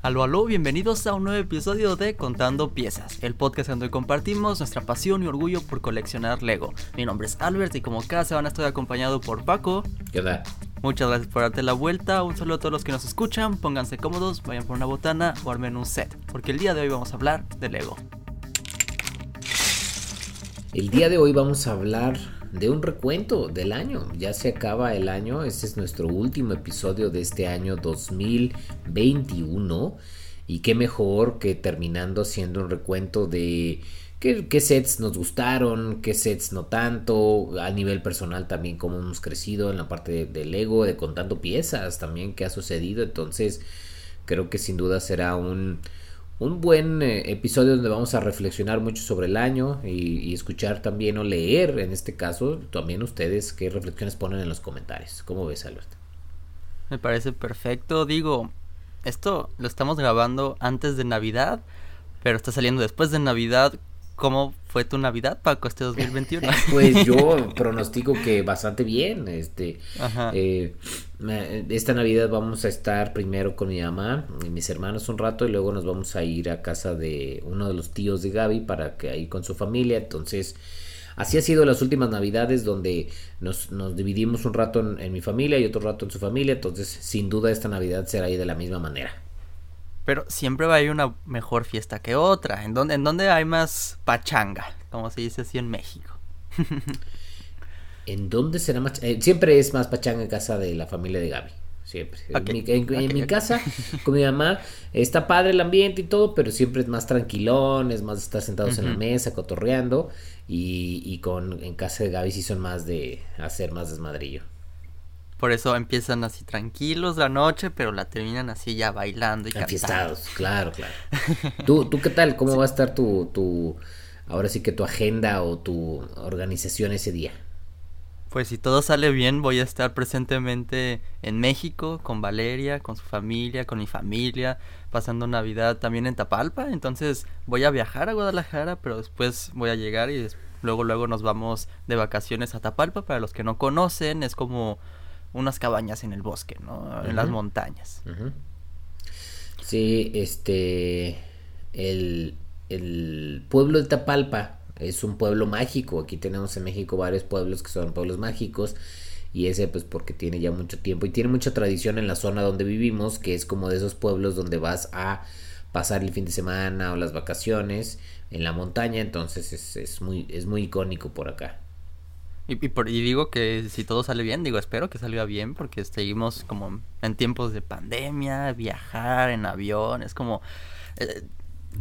Aló, aló, bienvenidos a un nuevo episodio de Contando Piezas, el podcast donde compartimos nuestra pasión y orgullo por coleccionar Lego. Mi nombre es Albert y como cada semana estoy acompañado por Paco. ¿Qué onda? Muchas gracias por darte la vuelta, un saludo a todos los que nos escuchan, pónganse cómodos, vayan por una botana o armen un set, porque el día de hoy vamos a hablar de Lego. El día de hoy vamos a hablar de un recuento del año. Ya se acaba el año, este es nuestro último episodio de este año 2021. Y qué mejor que terminando siendo un recuento de qué, sets nos gustaron, qué sets no tanto, a nivel personal también cómo hemos crecido en la parte del ego, de contando piezas también qué ha sucedido. Entonces creo que sin duda será un un buen eh, episodio donde vamos a reflexionar mucho sobre el año y, escuchar también o leer, en este caso, también ustedes qué reflexiones ponen en los comentarios. ¿Cómo ves, Alberto? Me parece perfecto. Digo, esto lo estamos grabando antes de Navidad, pero está saliendo después de Navidad ¿Cómo fue tu Navidad, Paco, este 2021? pues yo pronostico que bastante bien. Este, eh, esta Navidad vamos a estar primero con mi mamá y mis hermanos un rato y luego nos vamos a ir a casa de uno de los tíos de Gaby para que ahí con su familia. Entonces, así ha sido las últimas Navidades donde nos, dividimos un rato en, en mi familia y otro rato en su familia. Entonces, sin duda esta Navidad será ahí de la misma manera. Pero siempre va a haber una mejor fiesta que otra. ¿En dónde, en hay más pachanga? Como se dice así en México. ¿En dónde será más? Eh, siempre es más pachanga en casa de la familia de Gaby. Siempre. en mi, casa, con mi mamá, está padre el ambiente y todo, pero siempre es más tranquilón, es más estar sentados en la mesa, cotorreando. Y, y con en casa de Gaby sí son más de hacer más desmadrillo. Por eso empiezan así tranquilos la noche, pero la terminan así ya bailando y cantando. claro, claro. ¿Tú, ¿Tú qué tal? ¿Cómo va a estar tu, tu, ahora sí que tu agenda o tu organización ese día? Pues si todo sale bien, voy a estar presentemente en México con Valeria, con su familia, con mi familia, pasando Navidad también en Tapalpa. Entonces voy a viajar a Guadalajara, pero después voy a llegar y luego luego nos vamos de vacaciones a Tapalpa. Para los que no conocen, es como unas cabañas en el bosque, ¿no? En las montañas. Sí, este, el, pueblo de Tapalpa es un pueblo mágico. Aquí tenemos en México varios pueblos que son pueblos mágicos. Y ese pues porque tiene ya mucho tiempo y tiene mucha tradición en la zona donde vivimos, que es como de esos pueblos donde vas a pasar el fin de semana o las vacaciones en la montaña. Entonces es, es muy, es muy icónico por acá. Y, y, digo que si todo sale bien, digo, espero que salga bien porque seguimos como en tiempos de pandemia, viajar en avión, es como... Eh,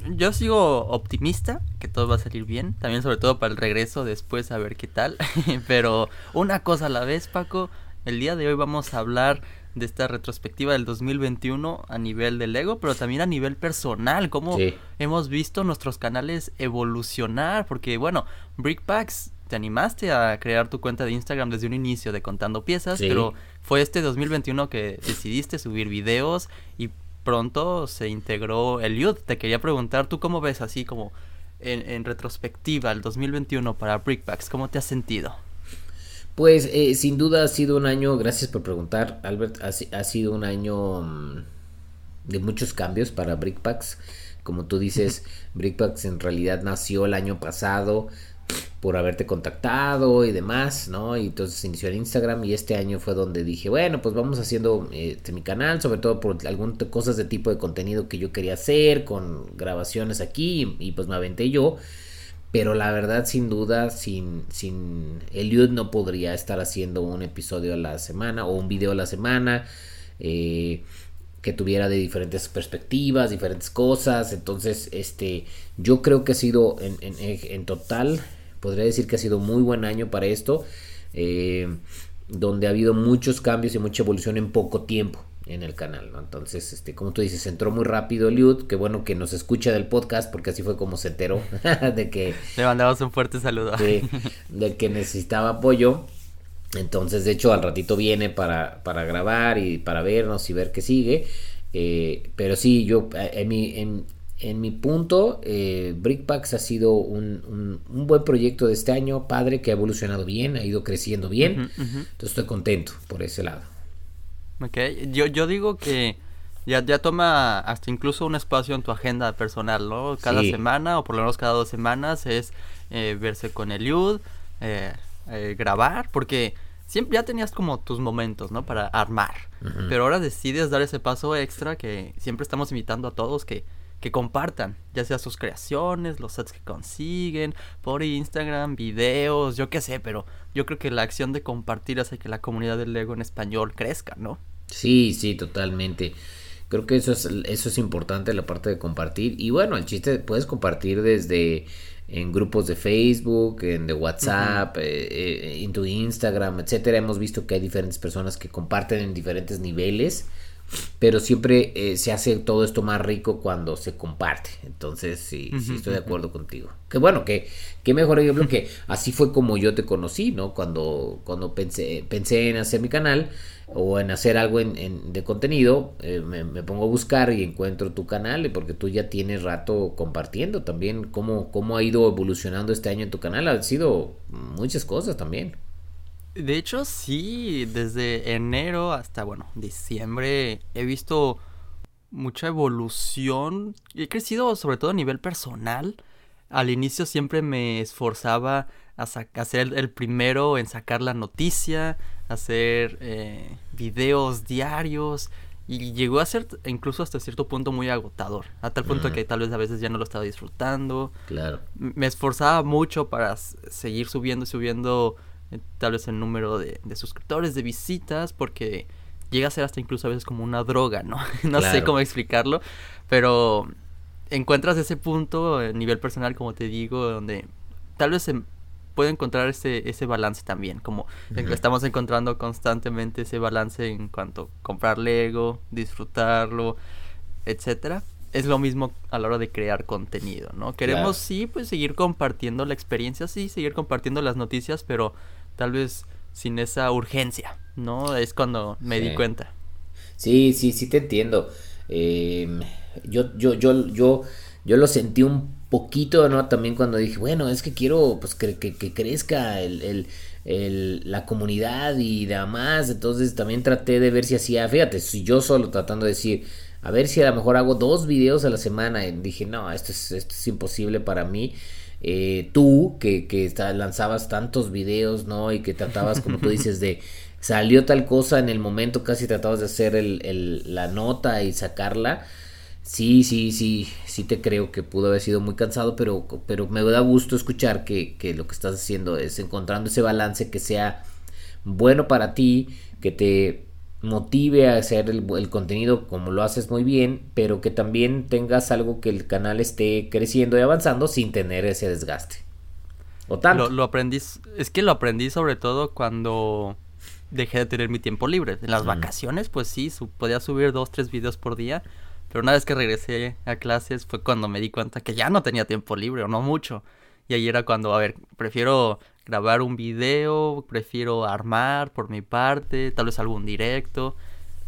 yo sigo optimista que todo va a salir bien, también sobre todo para el regreso después a ver qué tal, pero una cosa a la vez, Paco, el día de hoy vamos a hablar de esta retrospectiva del 2021 a nivel del Lego, pero también a nivel personal, cómo hemos visto nuestros canales evolucionar, porque bueno, Brickpacks te animaste a crear tu cuenta de Instagram desde un inicio de contando piezas, pero fue este 2021 que decidiste subir videos y pronto se integró el youth. Te quería preguntar, ¿tú cómo ves así como en, retrospectiva el 2021 para Brickbacks? ¿Cómo te has sentido? Pues eh, sin duda ha sido un año, gracias por preguntar, Albert, ha, ha sido un año mm, de muchos cambios para Brickpacks. Como tú dices, Brickpacks en realidad nació el año pasado por haberte contactado y demás, ¿no? Y entonces inició en Instagram y este año fue donde dije, bueno, pues vamos haciendo este, mi canal, sobre todo por algunas cosas de tipo de contenido que yo quería hacer, con grabaciones aquí y, pues me aventé yo. Pero la verdad, sin duda, sin, sin Eliud no podría estar haciendo un episodio a la semana o un video a la semana. Eh, que tuviera de diferentes perspectivas, diferentes cosas. Entonces, este, yo creo que ha sido en, en, en total podría decir que ha sido muy buen año para esto, eh, donde ha habido muchos cambios y mucha evolución en poco tiempo en el canal, Entonces, este, como tú dices, entró muy rápido Eliud, que bueno que nos escucha del podcast, porque así fue como se enteró de que... Le mandamos un fuerte saludo. De, que necesitaba apoyo. Entonces, de hecho, al ratito viene para, para grabar y para vernos y ver qué sigue. Eh, pero sí, yo en mi, en, en mi punto, eh, Brickpacks ha sido un, buen proyecto de este año, padre, que ha evolucionado bien, ha ido creciendo bien. Entonces estoy contento por ese lado. Ok, yo, yo digo que ya, ya toma hasta incluso un espacio en tu agenda personal, ¿no? Cada semana o por lo menos cada dos semanas es eh, verse con Eliud, eh, eh, grabar, porque siempre ya tenías como tus momentos, ¿no? Para armar. Pero ahora decides dar ese paso extra que siempre estamos invitando a todos que, que compartan, ya sea sus creaciones, los sets que consiguen, por Instagram, videos, yo qué sé, pero yo creo que la acción de compartir hace que la comunidad del Lego en español crezca, ¿no? Sí, sí, totalmente. Creo que eso es, eso es importante, la parte de compartir. Y bueno, el chiste puedes compartir desde en grupos de Facebook, en de WhatsApp, eh, eh, en tu Instagram, etcétera. Hemos visto que hay diferentes personas que comparten en diferentes niveles, pero siempre eh, se hace todo esto más rico cuando se comparte. Entonces, sí, sí estoy de acuerdo contigo. Que bueno, que, que mejor ejemplo que así fue como yo te conocí, ¿no? Cuando, cuando pensé, pensé en hacer mi canal o en hacer algo en, de contenido, eh, me, pongo a buscar y encuentro tu canal, porque tú ya tienes rato compartiendo también cómo, cómo ha ido evolucionando este año en tu canal. Han sido muchas cosas también. De hecho, sí, desde enero hasta, bueno, diciembre he visto mucha evolución. He crecido sobre todo a nivel personal. Al inicio siempre me esforzaba a, a ser el primero en sacar la noticia, hacer eh, videos diarios y llegó a ser incluso hasta cierto punto muy agotador, a tal punto que tal vez a veces ya no lo estaba disfrutando. Claro. Me esforzaba mucho para seguir subiendo y subiendo tal vez el número de, suscriptores, de visitas, porque llega a ser hasta incluso a veces como una droga, ¿no? no sé cómo explicarlo, pero encuentras ese punto a nivel personal, como te digo, donde tal vez se puede encontrar ese, ese balance también, como estamos encontrando constantemente ese balance en cuanto a comprar Lego, disfrutarlo, etcétera. Es lo mismo a la hora de crear contenido, ¿no? Queremos sí, pues seguir compartiendo la experiencia, sí, seguir compartiendo las noticias, pero tal vez sin esa urgencia, ¿no? Es cuando me di cuenta. Sí, sí, sí te entiendo. Em, yo, yo, yo, yo, yo lo sentí un poquito, ¿no? También cuando dije, bueno, es que quiero pues que, que, crezca el, la comunidad y demás. Entonces también traté de ver si hacía, fíjate, si yo solo tratando de decir, a ver si a lo mejor hago dos videos a la semana. Y dije, no, esto es, esto es imposible para mí. Eh, tú, que, que lanzabas tantos videos, ¿no? Y que tratabas, como tú dices, de salió tal cosa en el momento, casi tratabas de hacer el, el, la nota y sacarla. Sí, sí, sí, sí te creo que pudo haber sido muy cansado, pero, pero me da gusto escuchar que, que lo que estás haciendo es encontrando ese balance que sea bueno para ti, que te motive a hacer el, contenido como lo haces muy bien, pero que también tengas algo que el canal esté creciendo y avanzando sin tener ese desgaste. O tanto. Lo, aprendí, es que lo aprendí sobre todo cuando dejé de tener mi tiempo libre. En las vacaciones, pues sí, podía subir dos, tres videos por día pero una vez que regresé a clases fue cuando me di cuenta que ya no tenía tiempo libre o no mucho. Y ahí era cuando, a ver, prefiero grabar un video, prefiero armar por mi parte, tal vez algún directo.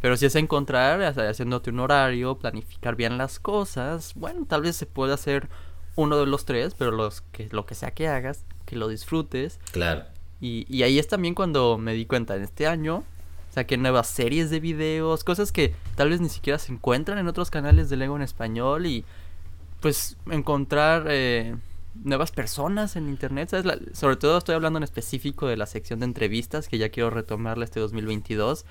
Pero si es encontrar, haciéndote un horario, planificar bien las cosas, bueno, tal vez se puede hacer uno de los tres, pero los que, lo que sea que hagas, que lo disfrutes. Claro. Y, y ahí es también cuando me di cuenta, en este año que nuevas series de videos, cosas que tal vez ni siquiera se encuentran en otros canales de Lego en español y pues encontrar eh, nuevas personas en internet, sobre todo estoy hablando en específico de la sección de entrevistas que ya quiero retomarla este 2022,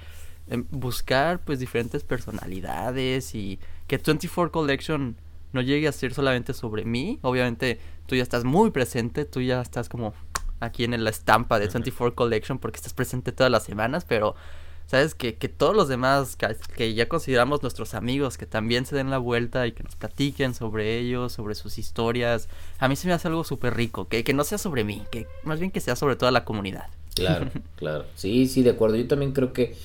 em, buscar pues diferentes personalidades y que 24 Collection no llegue a ser solamente sobre mí, obviamente tú ya estás muy presente, tú ya estás como aquí en la estampa de 24 Collection porque estás presente todas las semanas, pero ¿sabes? Que, que todos los demás que, ya consideramos nuestros amigos, que también se den la vuelta y que nos platiquen sobre ellos, sobre sus historias. A mí se me hace algo súper rico, que, que no sea sobre mí, que más bien que sea sobre toda la comunidad. Claro, claro. Sí, sí, de acuerdo. Yo también creo que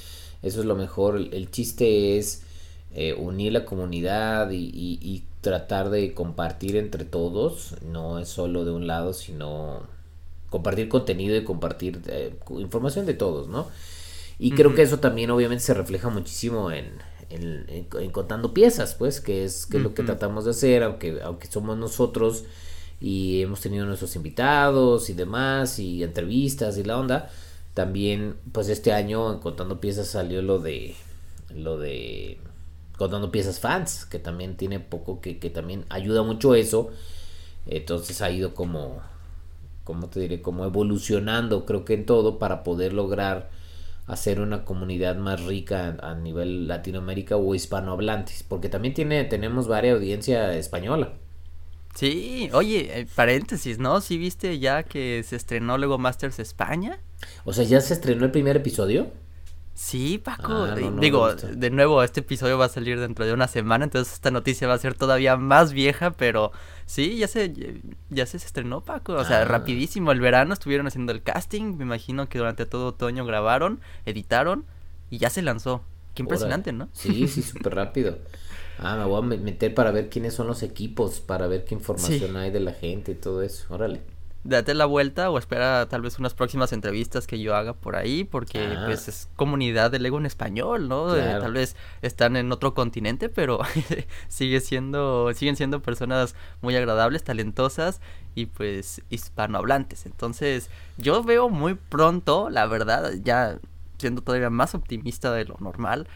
eso es lo mejor. El, chiste es eh, unir la comunidad y, y, tratar de compartir entre todos. No es solo de un lado, sino compartir contenido y compartir eh, información de todos, ¿no? Y creo que eso también obviamente se refleja muchísimo en, en, contando piezas, pues, que es, que lo que tratamos de hacer, aunque, aunque somos nosotros y hemos tenido nuestros invitados y demás, y entrevistas y la onda. También, pues este año en Contando Piezas salió lo de, lo de contando piezas fans, que también tiene poco, que, que también ayuda mucho eso. Entonces ha ido como, como te diré, como evolucionando, creo que en todo, para poder lograr hacer una comunidad más rica a nivel Latinoamérica o hispanohablantes, porque también tiene, tenemos varias audiencia española. Sí, oye, eh, paréntesis, ¿no? ¿Sí viste ya que se estrenó Lego Masters España? O sea, ¿ya se estrenó el primer episodio? Sí, Paco. Ah, digo, de nuevo, este episodio va a salir dentro de una semana, entonces esta noticia va a ser todavía más vieja, pero sí, ya se, ya se estrenó, Paco. O sea, ah. rapidísimo. El verano estuvieron haciendo el casting, me imagino que durante todo otoño grabaron, editaron y ya se lanzó. Qué impresionante, ¿no? Sí, sí, súper rápido. Ah, me voy a meter para ver quiénes son los equipos, para ver qué información hay de la gente y todo eso. Órale date la vuelta o espera tal vez unas próximas entrevistas que yo haga por ahí, porque ah. pues es comunidad de Lego en español, ¿no? Eh, tal vez están en otro continente, pero sigue siendo, siguen siendo personas muy agradables, talentosas y pues hispanohablantes. Entonces, yo veo muy pronto, la verdad, ya siendo todavía más optimista de lo normal,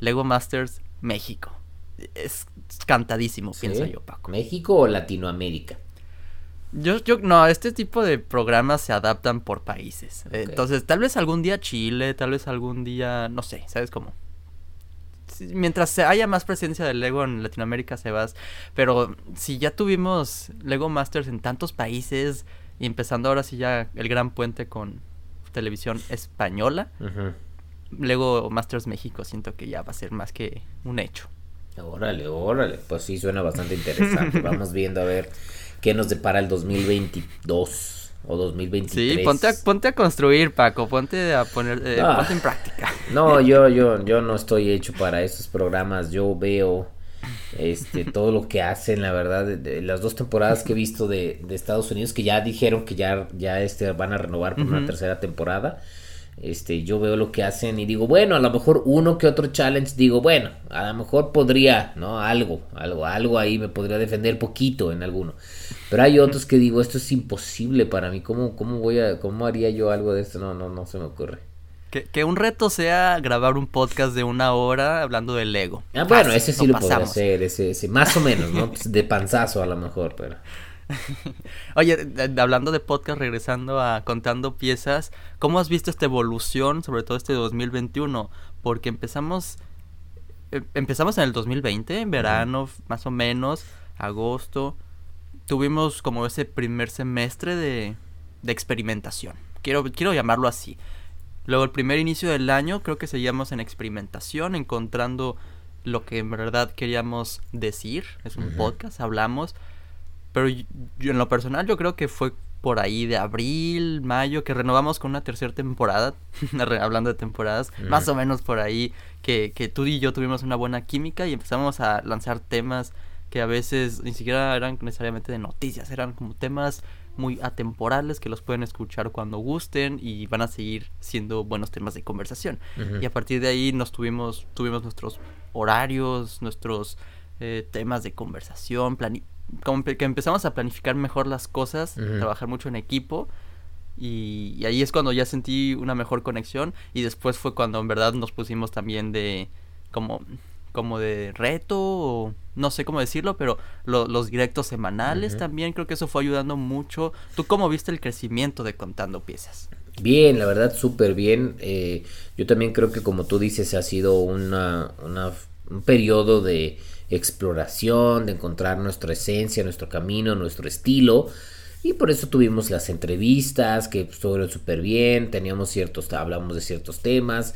Lego Masters México. Es cantadísimo, pienso yo, Paco. ¿México o Latinoamérica? Yo, yo, no, este tipo de programas se adaptan por países. Entonces, tal vez algún día Chile, tal vez algún día, no sé, ¿sabes cómo? Mientras haya más presencia de Lego en Latinoamérica se va. Pero si ya tuvimos Lego Masters en tantos países y empezando ahora sí ya el gran puente con televisión española, Lego Masters México siento que ya va a ser más que un hecho. Órale, órale, pues sí suena bastante interesante. Vamos viendo a ver qué nos depara el 2022 o 2023. Sí, ponte a, ponte a construir, Paco, ponte a poner, eh, ah. ponte en práctica. No, yo, yo, yo no estoy hecho para estos programas. Yo veo este todo lo que hacen, la verdad, de, las dos temporadas que he visto de, de, Estados Unidos, que ya dijeron que ya, ya este, van a renovar por una tercera temporada. Este, yo veo lo que hacen y digo, bueno, a lo mejor uno que otro challenge, digo, bueno, a lo mejor podría, ¿no? Algo, algo, algo ahí me podría defender poquito en alguno. Pero hay otros que digo, esto es imposible para mí, ¿cómo, cómo voy a, cómo haría yo algo de esto? No, no, no se me ocurre. Que, un reto sea grabar un podcast de una hora hablando del Lego. Ah, bueno, ese sí lo podría hacer, ese, ese, más o menos, ¿no? Pues de panzazo a lo mejor, pero... Oye, hablando de podcast, regresando a contando piezas, ¿cómo has visto esta evolución, sobre todo este 2021? Porque empezamos em, empezamos en el 2020, en verano, más o menos, agosto. Tuvimos como ese primer semestre de, de experimentación. Quiero, quiero llamarlo así. Luego el primer inicio del año creo que seguíamos en experimentación, encontrando lo que en verdad queríamos decir. Es un podcast, hablamos pero yo, en lo personal yo creo que fue por ahí de abril, mayo, que renovamos con una tercera temporada, hablando de temporadas, más o menos por ahí, que, que tú y yo tuvimos una buena química y empezamos a lanzar temas que a veces ni siquiera eran necesariamente de noticias, eran como temas muy atemporales que los pueden escuchar cuando gusten y van a seguir siendo buenos temas de conversación. Y a partir de ahí nos tuvimos, tuvimos nuestros horarios, nuestros eh, temas de conversación, como que empezamos a planificar mejor las cosas, trabajar mucho en equipo. Y, ahí es cuando ya sentí una mejor conexión. Y después fue cuando en verdad nos pusimos también de. como. Como de reto. O no sé cómo decirlo. Pero los directos semanales también. Creo que eso fue ayudando mucho. ¿Tú cómo viste el crecimiento de contando piezas? Bien, la verdad, súper bien. Eh, yo también creo que como tú dices, ha sido una, una un periodo de exploración, de encontrar nuestra esencia, nuestro camino, nuestro estilo. Y por eso tuvimos las entrevistas que estuvieron súper bien, teníamos ciertos, hablamos de ciertos temas,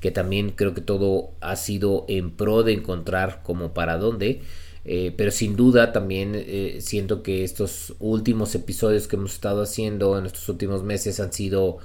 que también creo que todo ha sido en pro de encontrar como para dónde. Eh, pero sin duda también eh, siento que estos últimos episodios que hemos estado haciendo en estos últimos meses han sido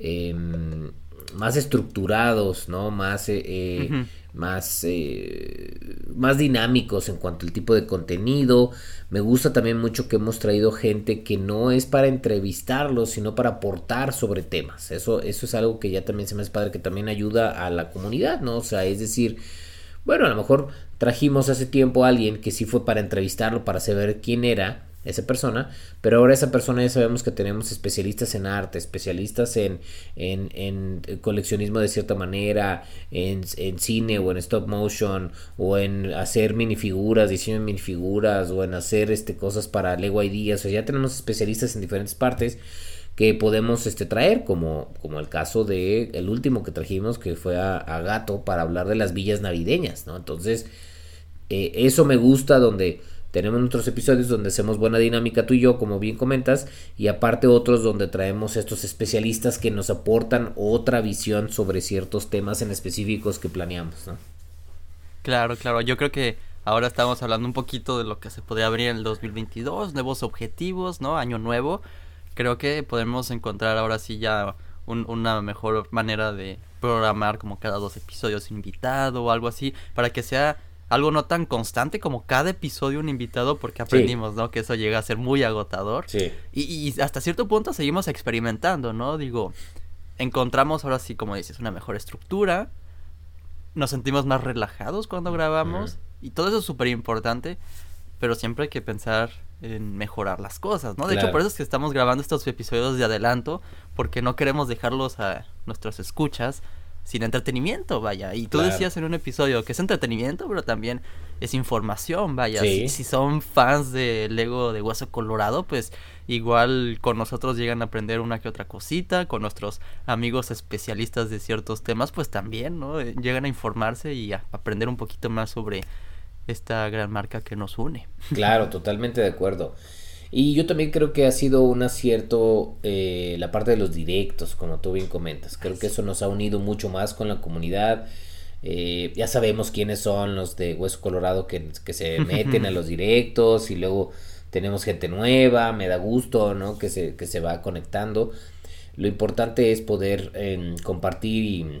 em, más estructurados, ¿no? Más eh, más, eh, más dinámicos en cuanto al tipo de contenido. Me gusta también mucho que hemos traído gente que no es para entrevistarlos, sino para aportar sobre temas. Eso, eso es algo que ya también se me hace padre, que también ayuda a la comunidad, ¿no? O sea, es decir, bueno, a lo mejor trajimos hace tiempo a alguien que sí fue para entrevistarlo, para saber quién era, esa persona, pero ahora esa persona ya sabemos que tenemos especialistas en arte, especialistas en, en, en coleccionismo de cierta manera, en, en, cine o en stop motion, o en hacer minifiguras, diseño de minifiguras, o en hacer este, cosas para Lego Ideas, o sea, ya tenemos especialistas en diferentes partes que podemos este, traer, como, como el caso de el último que trajimos, que fue a, a Gato, para hablar de las villas navideñas, ¿no? Entonces, eh, eso me gusta donde tenemos otros episodios donde hacemos buena dinámica tú y yo, como bien comentas, y aparte otros donde traemos estos especialistas que nos aportan otra visión sobre ciertos temas en específicos que planeamos, ¿no? Claro, claro, yo creo que ahora estamos hablando un poquito de lo que se podría abrir en el 2022, nuevos objetivos, ¿no? Año nuevo. Creo que podemos encontrar ahora sí ya una mejor manera de programar como cada dos episodios invitado o algo así, para que sea algo no tan constante como cada episodio un invitado porque aprendimos, ¿no? Que eso llega a ser muy agotador. Sí. Y, y, hasta cierto punto seguimos experimentando, ¿no? Digo, encontramos ahora sí, como dices, una mejor estructura. Nos sentimos más relajados cuando grabamos. Y todo eso es súper importante. Pero siempre hay que pensar en mejorar las cosas, ¿no? De hecho, por eso es que estamos grabando estos episodios de adelanto. Porque no queremos dejarlos a nuestras escuchas sin entretenimiento, vaya. Y tú decías en un episodio que es entretenimiento, pero también es información, vaya. Si, son fans de Lego de Hueso Colorado, pues igual con nosotros llegan a aprender una que otra cosita, con nuestros amigos especialistas de ciertos temas, pues también, ¿no? Eh, llegan a informarse y a aprender un poquito más sobre esta gran marca que nos une. Claro, totalmente de acuerdo. Y yo también creo que ha sido un acierto eh, la parte de los directos, como tú bien comentas. Creo que eso nos ha unido mucho más con la comunidad. Eh, ya sabemos quiénes son los de Hueso Colorado que, que se meten a los directos y luego tenemos gente nueva, me da gusto, ¿no? Que se, que se va conectando. Lo importante es poder em, compartir y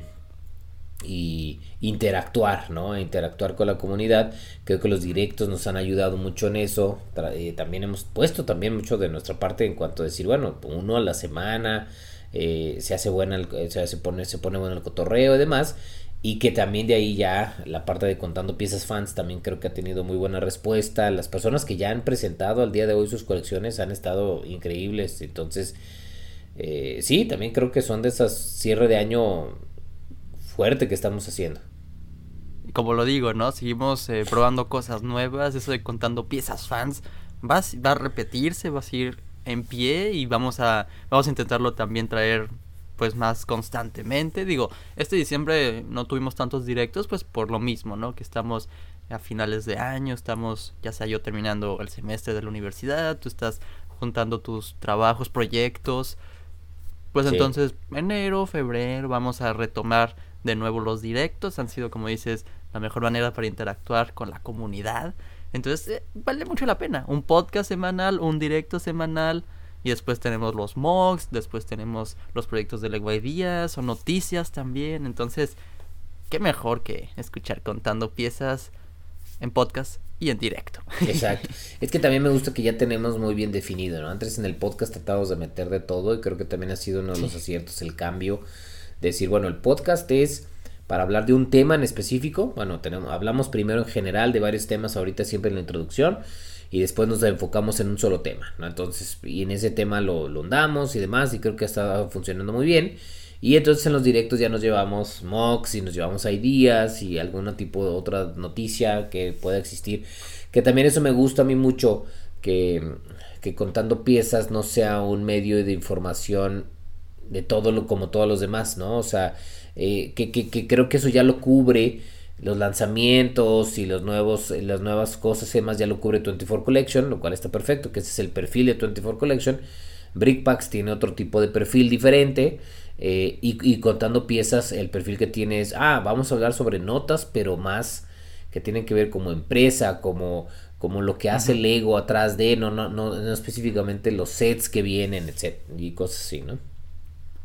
y interactuar, ¿no? Interactuar con la comunidad. Creo que los directos nos han ayudado mucho en eso. Eh, también hemos puesto también mucho de nuestra parte en cuanto a decir, bueno, uno a la semana, eh, se hace buena, el, se, pone, se pone bueno el cotorreo y demás. Y que también de ahí ya la parte de contando piezas fans también creo que ha tenido muy buena respuesta. Las personas que ya han presentado al día de hoy sus colecciones han estado increíbles. Entonces, eh, sí, también creo que son de esas cierre de año fuerte que estamos haciendo. Como lo digo, ¿no? Seguimos eh, probando cosas nuevas, eso de contando piezas fans, va, va a repetirse, va a seguir en pie y vamos a, vamos a intentarlo también traer pues más constantemente. Digo, este diciembre no tuvimos tantos directos, pues por lo mismo, ¿no? Que estamos a finales de año, estamos ya sea yo terminando el semestre de la universidad, tú estás juntando tus trabajos, proyectos. Pues entonces, enero, febrero, vamos a retomar de nuevo los directos han sido como dices la mejor manera para interactuar con la comunidad entonces eh, vale mucho la pena un podcast semanal un directo semanal y después tenemos los mocks después tenemos los proyectos de Lego Díaz o noticias también entonces qué mejor que escuchar contando piezas en podcast y en directo. Exacto. Es que también me gusta que ya tenemos muy bien definido, ¿no? Antes en el podcast tratamos de meter de todo y creo que también ha sido uno de los aciertos el cambio decir, bueno, el podcast es para hablar de un tema en específico. Bueno, tenemos, hablamos primero en general de varios temas ahorita siempre en la introducción y después nos enfocamos en un solo tema, ¿no? Entonces, y en ese tema lo, lo y demás y creo que está funcionando muy bien. Y entonces en los directos ya nos llevamos mocks y nos llevamos ideas y algún tipo de otra noticia que pueda existir. Que también eso me gusta a mí mucho, que, que contando piezas no sea un medio de información de todo lo como todos los demás, ¿no? O sea, eh, que, que, creo que eso ya lo cubre los lanzamientos y los nuevos, las nuevas cosas y demás ya lo cubre 24 Collection, lo cual está perfecto, que ese es el perfil de 24 Collection. Brickpacks tiene otro tipo de perfil diferente eh, y, y, contando piezas el perfil que tiene es, ah, vamos a hablar sobre notas, pero más que tienen que ver como empresa, como, como lo que hace Lego atrás de, no, no, no, no específicamente los sets que vienen, etc. y cosas así, ¿no?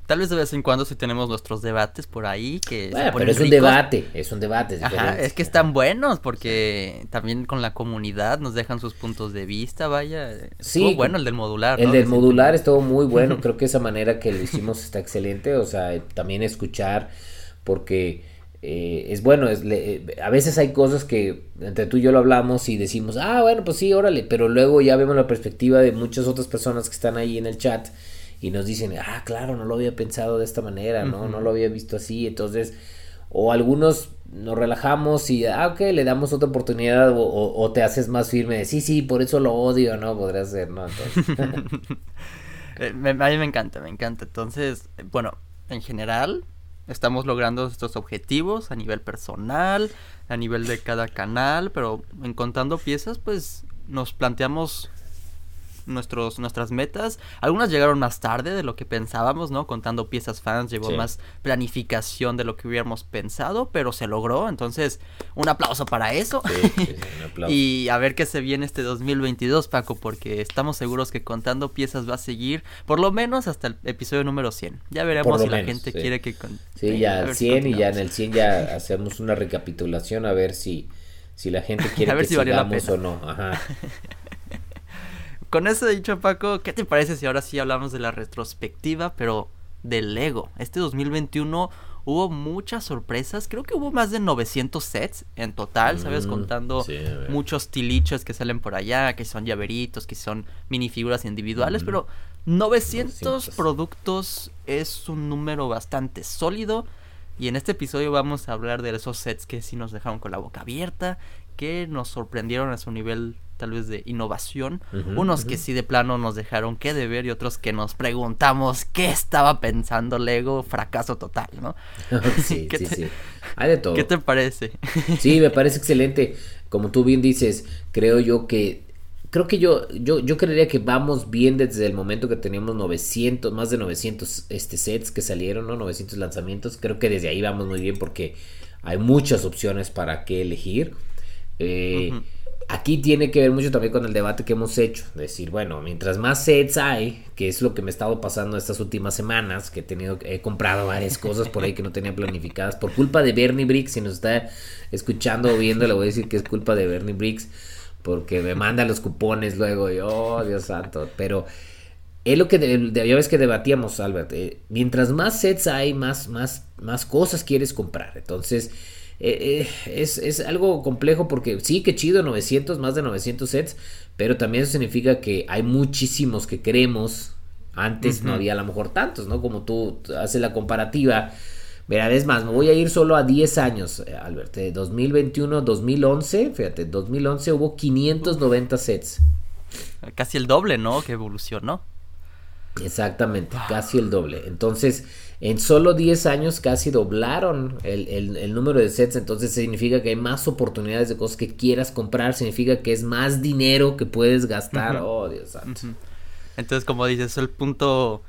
Tal vez de vez en cuando si tenemos nuestros debates por ahí que bueno, pero es un debate, es un debate. Es, Ajá, es que están buenos porque también con la comunidad nos dejan sus puntos de vista, vaya. Sí. bueno el del modular. El del modular estuvo muy bueno, creo que esa manera que lo hicimos está excelente, o sea, también escuchar porque eh, es bueno, es, eh, a veces hay cosas que entre tú y yo lo hablamos y decimos, ah, bueno, pues sí, órale, pero luego ya vemos la perspectiva de muchas otras personas que están ahí en el chat y nos dicen, ah, claro, no lo había pensado de esta manera, ¿no? No lo había visto así, entonces, o algunos nos relajamos y, ah, ok, le damos otra oportunidad o, te haces más firme de, sí, sí, por eso lo odio, ¿no? Podría ser, ¿no? Eh, a mí me encanta, me encanta. Entonces, bueno, en general, estamos logrando estos objetivos a nivel personal, a nivel de cada canal, pero en contando piezas, pues nos planteamos nuestros, nuestras metas. Algunas llegaron más tarde de lo que pensábamos, ¿no? Contando piezas fans, llevó más planificación de lo que hubiéramos pensado, pero se logró. Entonces, un aplauso para eso. y a ver qué se viene este 2022, Paco, porque estamos seguros que Contando piezas va a seguir por lo menos hasta el episodio número 100. Ya veremos si la gente quiere que... Sí, ya el 100 y ya en el 100 ya hacemos una recapitulación a ver si si la gente quiere a ver que si sigamos o no. Ajá. Con eso dicho, Paco, ¿qué te parece si ahora sí hablamos de la retrospectiva, pero del Lego? Este 2021 hubo muchas sorpresas. Creo que hubo más de 900 sets en total, ¿sabes? Mm, Contando muchos tilichos que salen por allá, que son llaveritos, que son minifiguras individuales, pero 900, productos es un número bastante sólido. Y en este episodio vamos a hablar de esos sets que sí nos dejaron con la boca abierta, que nos sorprendieron a su nivel tal vez de innovación, unos que sí de plano nos dejaron que de ver y otros que nos preguntamos qué estaba pensando Lego, fracaso total, ¿no? sí, sí, sí. Hay de todo. ¿Qué te parece? sí, me parece excelente. Como tú bien dices, creo yo que creo que yo, yo, yo creería que vamos bien desde el momento que teníamos 900, más de 900 este, sets que salieron, ¿no? 900 lanzamientos. Creo que desde ahí vamos muy bien porque hay muchas opciones para qué elegir. Eh, Aquí tiene que ver mucho también con el debate que hemos hecho. Decir, bueno, mientras más sets hay, que es lo que me ha estado pasando estas últimas semanas, que he tenido, he comprado varias cosas por ahí que no tenía planificadas, por culpa de Bernie Briggs, si nos está escuchando o viendo, le voy a decir que es culpa de Bernie Briggs, porque me manda los cupones luego, y oh, Dios santo, pero es lo que de, ya ves que debatíamos, Albert, eh, mientras más sets hay, más, más, más cosas quieres comprar, entonces eh, eh, es, algo complejo porque sí, que chido, 900, más de 900 sets, pero también eso significa que hay muchísimos que queremos. Antes no había a lo mejor tantos, ¿no? Como tú haces la comparativa. Verá, es más, me voy a ir solo a 10 años, eh, Albert. 2021, 2011, fíjate, 2011 hubo 590 sets. Casi el doble, ¿no? Que evolucionó. Exactamente, casi el doble. Entonces, en solo 10 años casi doblaron el, número de sets, entonces significa que hay más oportunidades de cosas que quieras comprar, significa que es más dinero que puedes gastar. Oh, Dios santo. Entonces, como dices, el punto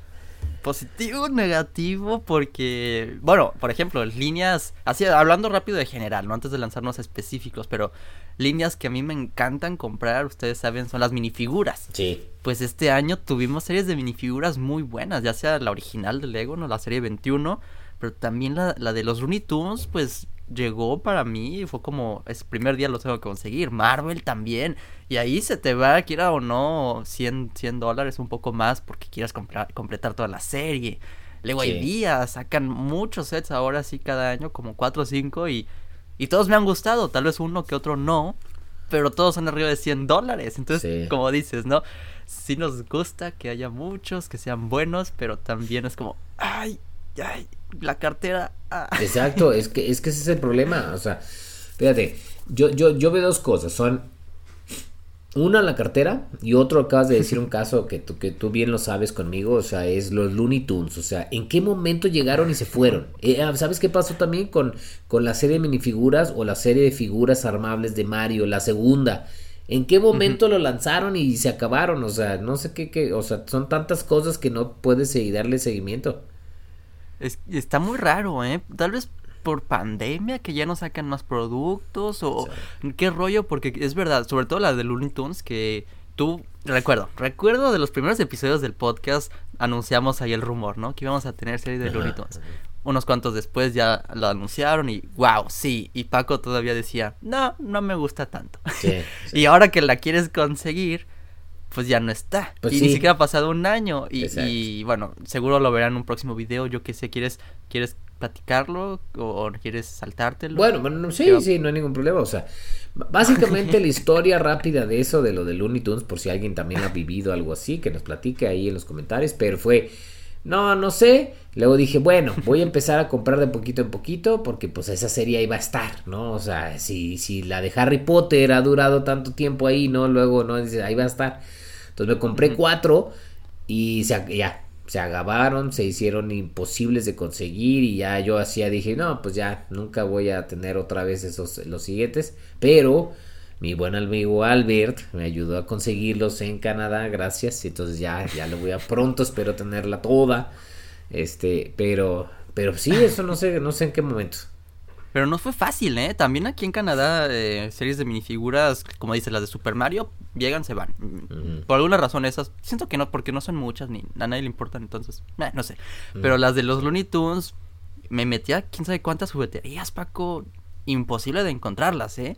positivo, negativo, porque, bueno, por ejemplo, líneas, así hablando rápido de general, no antes de lanzarnos específicos, pero líneas que a mí me encantan comprar, ustedes saben, son las minifiguras. Sí. Pues este año tuvimos series de minifiguras muy buenas, ya sea la original de Lego, no la serie 21, pero también la, la de los Looney Tunes, pues llegó para mí y fue como, es primer día lo tengo que conseguir. Marvel también. Y ahí se te va, quiera o no, 100, 100 dólares, un poco más, porque quieras completar toda la serie. Luego hay días, sacan muchos sets ahora sí cada año, como 4 o 5, y, y todos me han gustado, tal vez uno que otro no, pero todos son arriba de 100 dólares. Entonces, como dices, ¿no? Sí nos gusta que haya muchos, que sean buenos, pero también es como, ay, ay, la cartera. Ah. Exacto, es que, es que ese es el problema. O sea, fíjate, yo, yo, yo veo dos cosas. Son una la cartera y otro acabas de decir un caso que tú, que tú bien lo sabes conmigo, o sea, es los Looney Tunes, o sea, ¿en qué momento llegaron y se fueron? Eh, ah, ¿Sabes qué pasó también con, con la serie de minifiguras o la serie de figuras armables de Mario, la segunda? ¿En qué momento lo lanzaron y se acabaron? O sea, no sé qué, qué, o sea, son tantas cosas que no puedes darle seguimiento. Es, está muy raro, ¿eh? Tal vez por pandemia que ya no sacan más productos o qué rollo, porque es verdad, sobre todo la de Looney Tunes que tú, recuerdo, recuerdo de los primeros episodios del podcast anunciamos ahí el rumor, ¿no? Que íbamos a tener serie de Looney Tunes. Unos cuantos después ya lo anunciaron y wow, sí. Y Paco todavía decía, no, no me gusta tanto. y ahora que la quieres conseguir, pues ya no está. Pues y ni siquiera ha pasado un año. Y, y, bueno, seguro lo verán en un próximo video. Yo que sé, quieres, quieres platicarlo o, quieres saltártelo? Bueno, bueno sí, sí, no hay ningún problema. O sea, básicamente la historia rápida de eso, de lo de Looney Tunes, por si alguien también ha vivido algo así, que nos platique ahí en los comentarios, pero fue, no, no sé. Luego dije, bueno, voy a empezar a comprar de poquito en poquito porque pues esa serie iba a estar, ¿no? O sea, si, si la de Harry Potter ha durado tanto tiempo ahí, ¿no? Luego, ¿no? Dice, ahí va a estar. Entonces me compré cuatro y se, ya, se agabaron, se hicieron imposibles de conseguir y ya yo hacía, dije, no, pues ya, nunca voy a tener otra vez esos, los siguientes, pero mi buen amigo Albert me ayudó a conseguirlos en Canadá, gracias, y entonces ya, ya lo voy a pronto, espero tenerla toda, este, pero, pero sí, eso no sé, no sé en qué momento. Pero no fue fácil, ¿eh? También aquí en Canadá, eh, series de minifiguras, como dices, las de Super Mario, llegan, se van. Por alguna razón esas, siento que no, porque no son muchas, ni a nadie le importan, entonces, eh, no sé. Pero las de los Looney Tunes, me metía quién sabe cuántas jugueterías, Paco. Imposible de encontrarlas, ¿eh?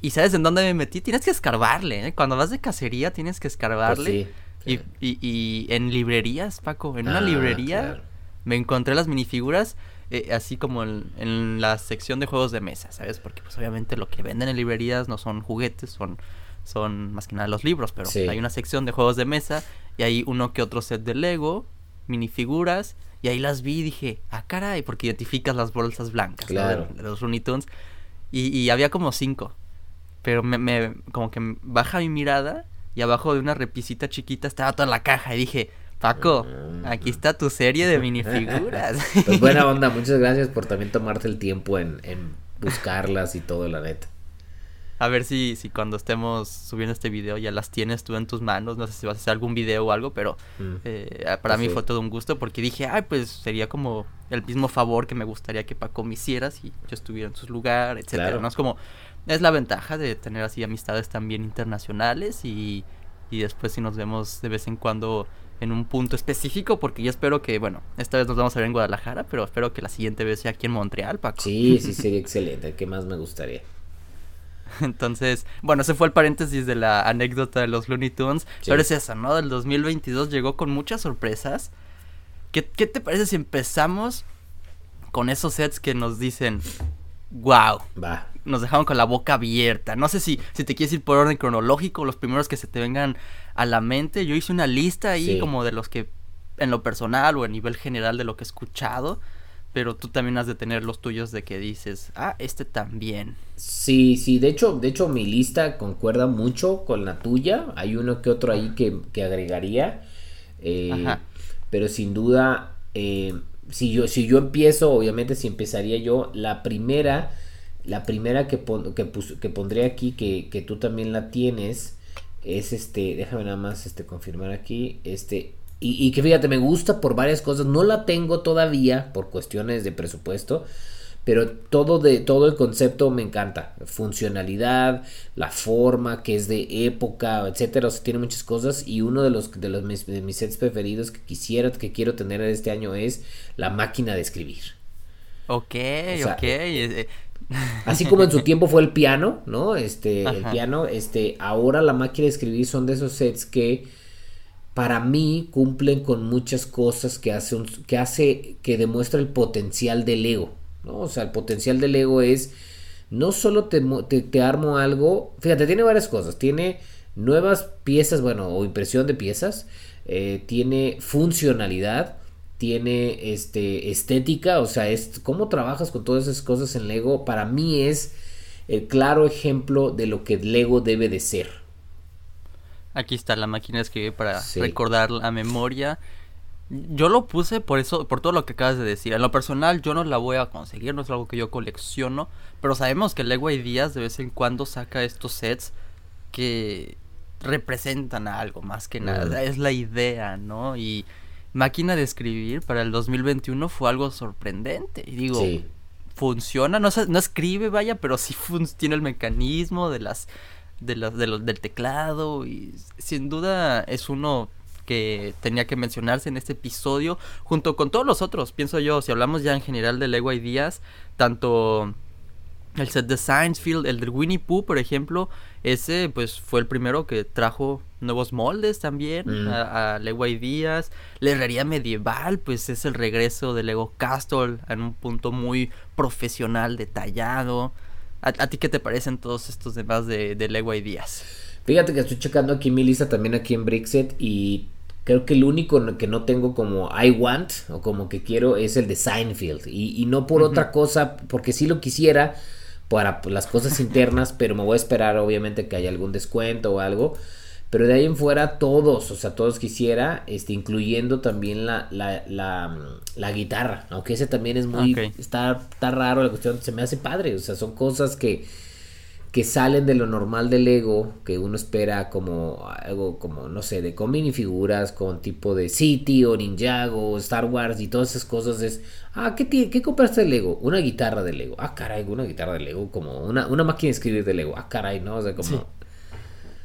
Y sabes en dónde me metí, tienes que escarbarle, ¿eh? Cuando vas de cacería tienes que escarbarle. Pues y, y, en librerías, Paco, en una ah, librería me encontré las minifiguras eh, así como en, la sección de juegos de mesa, ¿sabes? Porque pues obviamente lo que venden en librerías no son juguetes, son, son más que nada los libros, pero hay una sección de juegos de mesa y hay uno que otro set de Lego, minifiguras, y ahí las vi y dije, ah, caray, porque identificas las bolsas blancas claro. de, los Looney Tunes. Y, había como cinco. Pero me, me, como que baja mi mirada y abajo de una repisita chiquita estaba toda la caja y dije, Paco, aquí está tu serie de minifiguras. Pues buena onda, muchas gracias por también tomarte el tiempo en, buscarlas y todo, la neta. A ver si, si cuando estemos subiendo este video ya las tienes tú en tus manos. No sé si vas a hacer algún video o algo, pero mm. eh, para pues mí fue todo un gusto porque dije, ay, pues sería como el mismo favor que me gustaría que Paco me hiciera si yo estuviera en su lugar, etcétera. ¿no? Es como, es la ventaja de tener así amistades también internacionales y, y después si nos vemos de vez en cuando en un punto específico, porque yo espero que, bueno, esta vez nos vamos a ver en Guadalajara, pero espero que la siguiente vez sea aquí en Montreal, Paco. Sí, sí, sería excelente. ¿Qué más me gustaría? Entonces, bueno, ese fue el paréntesis de la anécdota de los Looney Tunes. Pero es esa, ¿no? Del 2022 llegó con muchas sorpresas. ¿Qué, ¿Qué, te parece si empezamos con esos sets que nos dicen, wow? Va. Nos dejaron con la boca abierta. No sé si, si te quieres ir por orden cronológico, los primeros que se te vengan a la mente. Yo hice una lista ahí como de los que en lo personal o a nivel general de lo que he escuchado. Pero tú también has de tener los tuyos de que dices, ah, este también. Sí, sí, de hecho, de hecho mi lista concuerda mucho con la tuya. Hay uno que otro ahí que, agregaría. Eh, pero sin duda, eh, si, yo, si yo empiezo, obviamente si empezaría yo, la primera, la primera que, que, que pondré aquí, que, que tú también la tienes, es este, déjame nada más este, confirmar aquí, este, y, que fíjate, me gusta por varias cosas, no la tengo todavía por cuestiones de presupuesto, pero todo de todo el concepto me encanta, funcionalidad, la forma que es de época, etcétera, o sea, tiene muchas cosas y uno de los de los de mis sets preferidos que quisiera que quiero tener este año es la máquina de escribir. Ok, ok. Eh, eh, Así como en su tiempo fue el piano, ¿no? Este, el piano, este, ahora la máquina de escribir son de esos sets que para mí cumplen con muchas cosas que hace, que hace, que demuestra el potencial del ego, ¿no? O sea, el potencial del ego es, no solo te, te armo algo, fíjate, tiene varias cosas, tiene nuevas piezas, bueno, o impresión de piezas, eh, tiene funcionalidad, tiene este estética, o sea, es cómo trabajas con todas esas cosas en Lego, para mí es el claro ejemplo de lo que Lego debe de ser. Aquí está la máquina de escribir para recordar la memoria. Yo lo puse por eso, por todo lo que acabas de decir. En lo personal, yo no la voy a conseguir, no es algo que yo colecciono. Pero sabemos que Lego Ideas de vez en cuando saca estos sets que representan algo más que nada. Es la idea, ¿no? Y máquina de escribir para el 2021 fue algo sorprendente. Y digo, funciona, no, no escribe, vaya, pero sí tiene el mecanismo de las, de las, de los, del teclado. Y sin duda es uno que tenía que mencionarse en este episodio, junto con todos los otros, pienso yo, si hablamos ya en general de Lego Ideas, tanto El set de Sciencefield, el de Winnie Pooh, por ejemplo, ese pues fue el primero que trajo nuevos moldes también Mm. a, a Lego Ideas. La herrería medieval, pues es el regreso de Lego Castle en un punto muy profesional, detallado. ¿A, a ti qué te parecen todos estos demás de, de Lego Ideas? Fíjate que estoy checando aquí mi lista también aquí en Brickset y creo que el único que no tengo como I want o como que quiero es el de Seinfeld y, y no por otra cosa, porque sí lo quisiera para las cosas internas, pero me voy a esperar obviamente que haya algún descuento o algo. Pero de ahí en fuera todos, o sea, todos quisiera, este, incluyendo también la, la, la, la guitarra, aunque ese también es muy, está, está raro la cuestión, se me hace padre, o sea, son cosas que, que salen de lo normal del Lego, que uno espera como algo como, no sé, de con minifiguras, con tipo de City o Ninjago, Star Wars y todas esas cosas es, ah, ¿qué, qué compraste de Lego? Una guitarra de Lego, ah, caray, una guitarra de Lego, como una, una máquina de escribir de Lego, ah, caray, ¿no? O sea, como...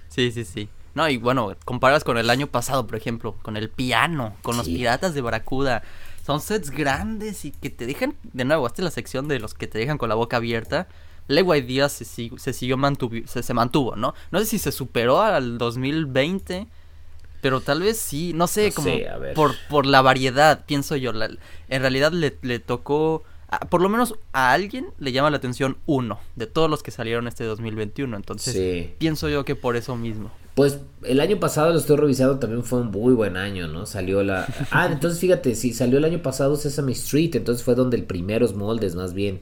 Sí, sí, sí. No, y bueno, comparas con el año pasado, por ejemplo, con el piano, con los piratas de Baracuda. Son sets grandes y que te dejan, de nuevo, esta es la sección de los que te dejan con la boca abierta. Lego Ideas se, sig- se siguió mantuvi- se, se mantuvo, ¿no? No sé si se superó al 2020, pero tal vez sí, no sé, No como sé, por, por la variedad, pienso yo. la- en realidad le, le tocó, a- por lo menos a alguien le llama la atención uno de todos los que salieron este 2021, entonces Sí. pienso yo que por eso mismo. Pues el año pasado lo estoy revisando, también fue un muy buen año, ¿no? Salió la... Ah, entonces fíjate, sí, salió el año pasado Sesame Street, entonces fue donde el primeros moldes, más bien.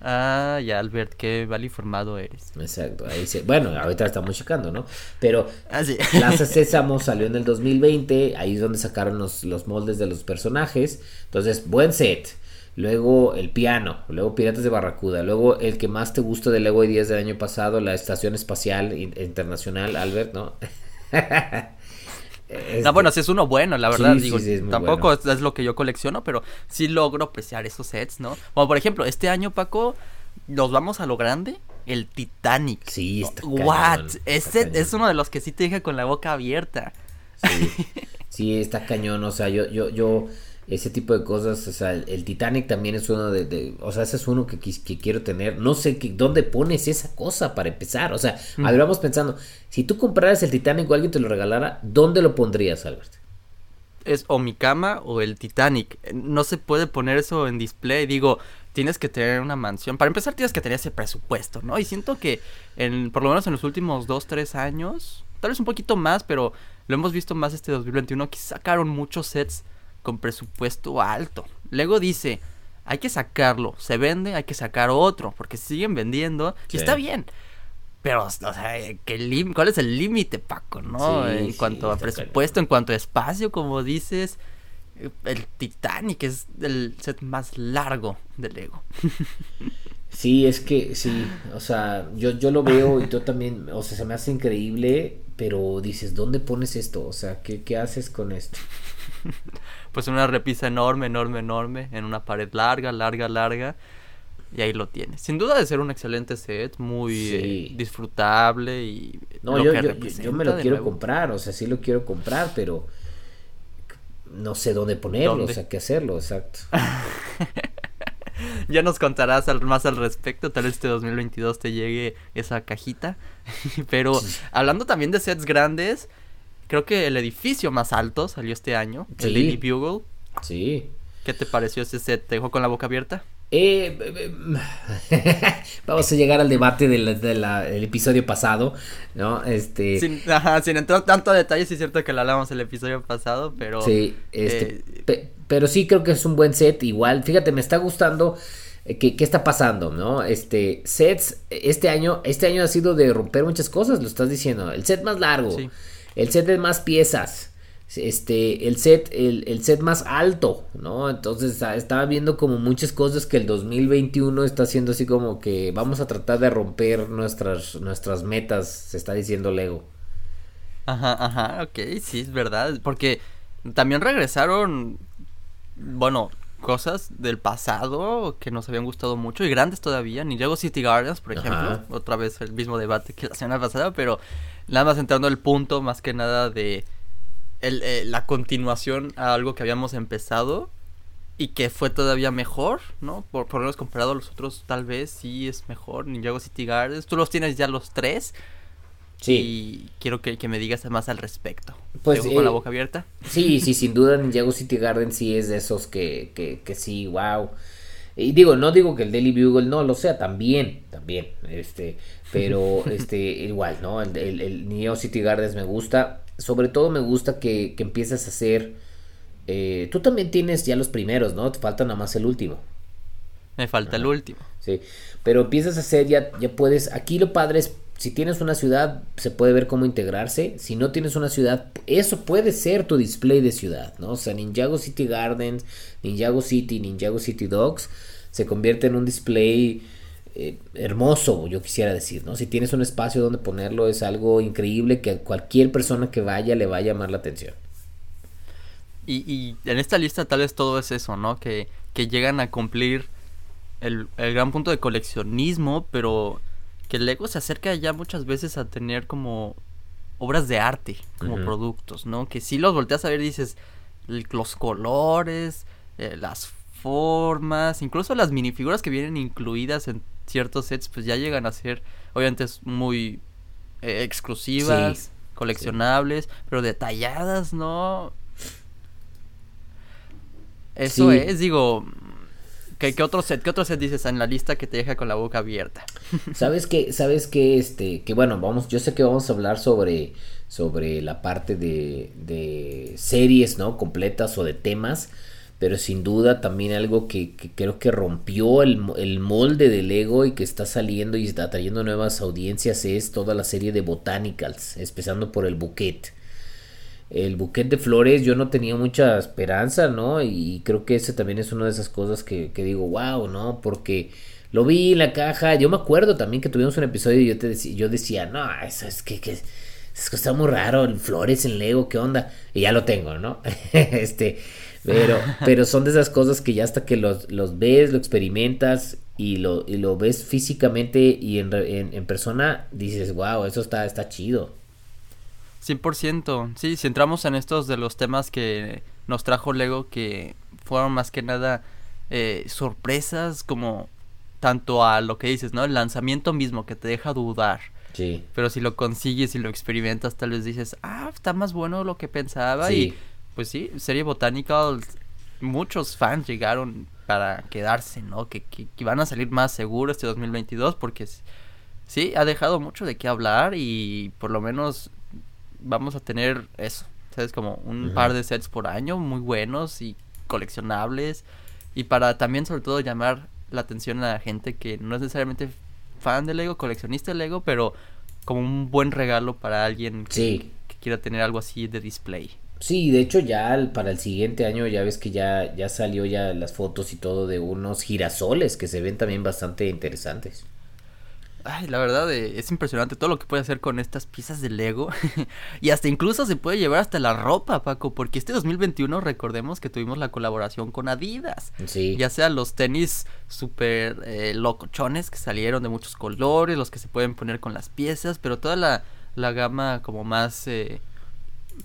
Ah, ya, Albert, qué mal informado eres. Exacto, ahí se... Bueno, ahorita estamos checando, ¿no? Pero Ah, sí. Plaza Sésamo salió en el 2020, ahí es donde sacaron los, los moldes de los personajes. Entonces, buen set. Luego el piano, luego Piratas de Barracuda, luego el que más te gusta de Lego Ideas del año pasado, la Estación Espacial In- Internacional, Albert, ¿no? Este, No, bueno, sí es uno bueno, la verdad. Sí, sí, digo, sí, es muy tampoco bueno. es, lo que yo colecciono, pero sí logro apreciar esos sets, ¿no? Como por ejemplo, este año, Paco, nos vamos a lo grande, el Titanic. Sí, está What? cañón, cañón. es uno de los que sí te deja con la boca abierta. Sí, sí, está cañón, o sea, yo, yo, yo, ese tipo de cosas, o sea, el, el Titanic también es uno de, de- o sea, ese es uno que, que quiero tener, no sé que, dónde pones esa cosa para empezar, o sea, a ver, vamos pensando, si tú compraras el Titanic o alguien te lo regalara, ¿dónde lo pondrías, Albert? Es o mi cama o el Titanic. No se puede poner eso en display. Digo, tienes que tener una mansión. Para empezar, tienes que tener ese presupuesto, ¿no? Y siento que, en, por lo menos en los últimos dos, tres años, tal vez un poquito más, pero lo hemos visto más este 2021, que sacaron muchos sets con presupuesto alto. Luego dice, hay que sacarlo, se vende, hay que sacar otro, porque siguen vendiendo Sí. y está bien. Pero, o sea, ¿qué lim- ¿cuál es el límite, Paco? ¿No? Sí, en sí, cuanto a presupuesto, en cuanto a espacio, como dices, eh, el Titanic es el set más largo de Lego. Sí, es que sí, o sea, yo, yo lo veo y tú también, o sea, se me hace increíble, pero dices, ¿dónde pones esto? O sea, ¿qué, qué haces con esto? Pues una repisa enorme, enorme, enorme, en una pared larga, larga, larga. Y ahí lo tienes. Sin duda de ser un excelente set, muy eh, disfrutable y No, yo, yo- me lo quiero nuevo. comprar, o sea, sí lo quiero comprar, pero no sé dónde ponerlo, ¿Dónde? o sea, qué hacerlo, exacto. Ya nos contarás al- más al respecto, tal vez este 2022 te llegue esa cajita. Pero hablando también de sets grandes, creo que el edificio más alto salió este año, Sí. el Daily Bugle. Sí. ¿Qué te pareció ese set? ¿Te dejó con la boca abierta? Eh, eh, vamos a llegar al debate del, de episodio pasado, ¿no? Este, Sin, ajá, sin entrar tanto a detalle, sí es cierto que lo hablamos el episodio pasado, pero... Sí, este, eh, pe- pero sí creo que es un buen set. Igual, fíjate, me está gustando. eh, ¿Qué, qué está pasando, no? Este, sets, este año, este año ha sido de romper muchas cosas, lo estás diciendo. El set más largo, Sí. El set de más piezas, este, el set, el, el set más alto, ¿no? Entonces ah, estaba viendo como muchas cosas que el 2021 está haciendo así como que vamos a tratar de romper nuestras, nuestras metas, se está diciendo Lego. Ajá, ajá, ok, sí, es verdad. Porque también regresaron, bueno, cosas del pasado que nos habían gustado mucho y grandes todavía. Ninjago City Gardens, por ejemplo. Ajá. Otra vez el mismo debate que la semana pasada, pero nada más entrando al punto, más que nada de el, eh, la continuación a algo que habíamos empezado. y que fue todavía mejor, ¿no? Por, por lo menos comparado a los otros, tal vez sí es mejor. Ninjago City Gardens, tú los tienes ya los tres. Sí. Y quiero que, me digas más al respecto. Pues. con la eh, boca abierta? Sí, sí, sin duda Ninjago City Gardens sí es de esos que, que, que sí, wow. Y digo, no digo que el Daily Bugle no lo sea, también, también, este, pero este, igual, ¿no? El, el, el Neo City Gardens me gusta, sobre todo me gusta que, que empiezas a hacer eh, tú también tienes ya los primeros, ¿no? Te falta nada más el último. Me falta el último. Sí, pero empiezas a hacer, ya, ya puedes, aquí lo padre es, si tienes una ciudad, se puede ver cómo integrarse. Si no tienes una ciudad, eso puede ser tu display de ciudad, ¿no? O sea, Ninjago City Gardens, Ninjago City, Ninjago City Dogs, se convierte en un display eh, hermoso, yo quisiera decir, ¿no? Si tienes un espacio donde ponerlo, es algo increíble que a cualquier persona que vaya le va a llamar la atención. Y, en esta lista tal vez todo es eso, ¿no? Que, que llegan a cumplir el, gran punto de coleccionismo, pero que el Lego se acerca ya muchas veces a tener como obras de arte, como productos, ¿no? Que si los volteas a ver dices, los colores, eh, las formas, incluso las minifiguras que vienen incluidas en ciertos sets, pues ya llegan a ser, obviamente, muy eh, exclusivas, coleccionables, pero detalladas, ¿no? Eso es, digo, ¿qué, otro set, qué otro set dices en la lista que te deja con la boca abierta? Sabes que, sabes que, este, que bueno, vamos, yo sé que vamos a hablar sobre, sobre la parte de, de series, ¿no? Completas o de temas, pero sin duda también algo que, creo que rompió el, el, molde del ego y que está saliendo y está trayendo nuevas audiencias es toda la serie de Botanicals, empezando por el Bouquet el buquete de flores yo no tenía mucha esperanza, ¿no? Y creo que ese también es una de esas cosas que, digo, wow, ¿no? Porque lo vi en la caja, yo me acuerdo también que tuvimos un episodio y yo, te decía, yo decía, no, eso es que, que es, está muy raro, flores en Lego, ¿qué onda? Y ya lo tengo, ¿no? este, pero, pero son de esas cosas que ya hasta que los, los ves, lo experimentas y lo, y lo ves físicamente y en, en, en persona, dices, wow, eso está, está chido. 100%. Sí, si entramos en estos de los temas que nos trajo Lego, que fueron más que nada eh, sorpresas, como tanto a lo que dices, ¿no? El lanzamiento mismo que te deja dudar. Sí. Pero si lo consigues y lo experimentas, tal vez dices, ah, está más bueno de lo que pensaba. Y pues sí, serie botánica, muchos fans llegaron para quedarse, ¿no? Que, que, que van a salir más seguros este 2022 porque sí, ha dejado mucho de qué hablar y por lo menos vamos a tener eso, ¿sabes? Como un par de sets por año muy buenos y coleccionables. Y para también sobre todo llamar la atención a la gente que no es necesariamente fan de Lego, coleccionista de Lego, pero como un buen regalo para alguien que, quiera tener algo así de display. Sí, de hecho ya para el siguiente año ya ves que ya, ya salió ya las fotos y todo de unos girasoles que se ven también bastante interesantes. Ay, la verdad eh, es impresionante todo lo que puede hacer con estas piezas de Lego. y hasta incluso se puede llevar hasta la ropa, Paco, porque este 2021 recordemos que tuvimos la colaboración con Adidas. Sí. Ya sea los tenis súper eh, locochones que salieron de muchos colores, los que se pueden poner con las piezas, pero toda la, la gama como más eh,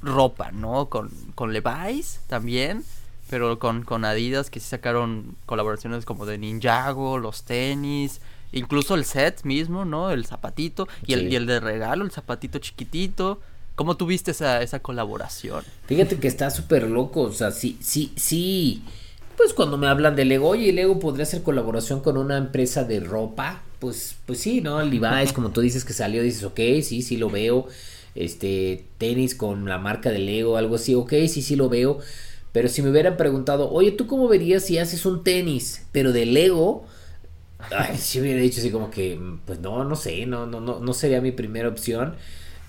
ropa, ¿no? Con, con Levi's también pero con, con Adidas que sí sacaron colaboraciones como de Ninjago, los tenis, Incluso el set mismo, ¿no? El zapatito y, el, y el de regalo, el zapatito chiquitito. ¿Cómo tuviste esa, esa colaboración? Fíjate que está súper loco, o sea, sí, sí, sí. Pues cuando me hablan de Lego, oye, Lego podría hacer colaboración con una empresa de ropa, pues, pues sí, ¿no? El Levi's, como tú dices que salió, dices, ok, sí, sí lo veo. Este, tenis con la marca de Lego, algo así, ok, sí, sí lo veo. Pero si me hubieran preguntado, oye, ¿tú cómo verías si haces un tenis, pero de Lego? Ay, si hubiera dicho así como que, pues no, no sé, no, no, no, no sería mi primera opción.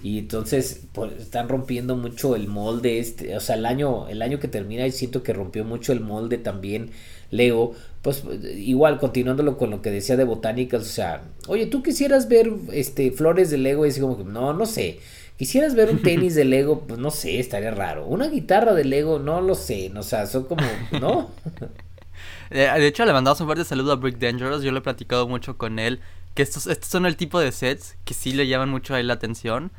Y entonces pues, están rompiendo mucho el molde este, o sea, el año, el año que termina y siento que rompió mucho el molde también Lego, pues igual continuándolo con lo que decía de botánicas, o sea, oye, tú quisieras ver este flores de Lego y así como que no, no sé. Quisieras ver un tenis de Lego, pues no sé, estaría raro. Una guitarra de Lego, no lo sé, no, o sea, son como, ¿no? De hecho, le mandamos un fuerte saludo a Brick Dangerous. Yo lo he platicado mucho con él. Que estos, estos son el tipo de sets que sí le llaman mucho a él la atención.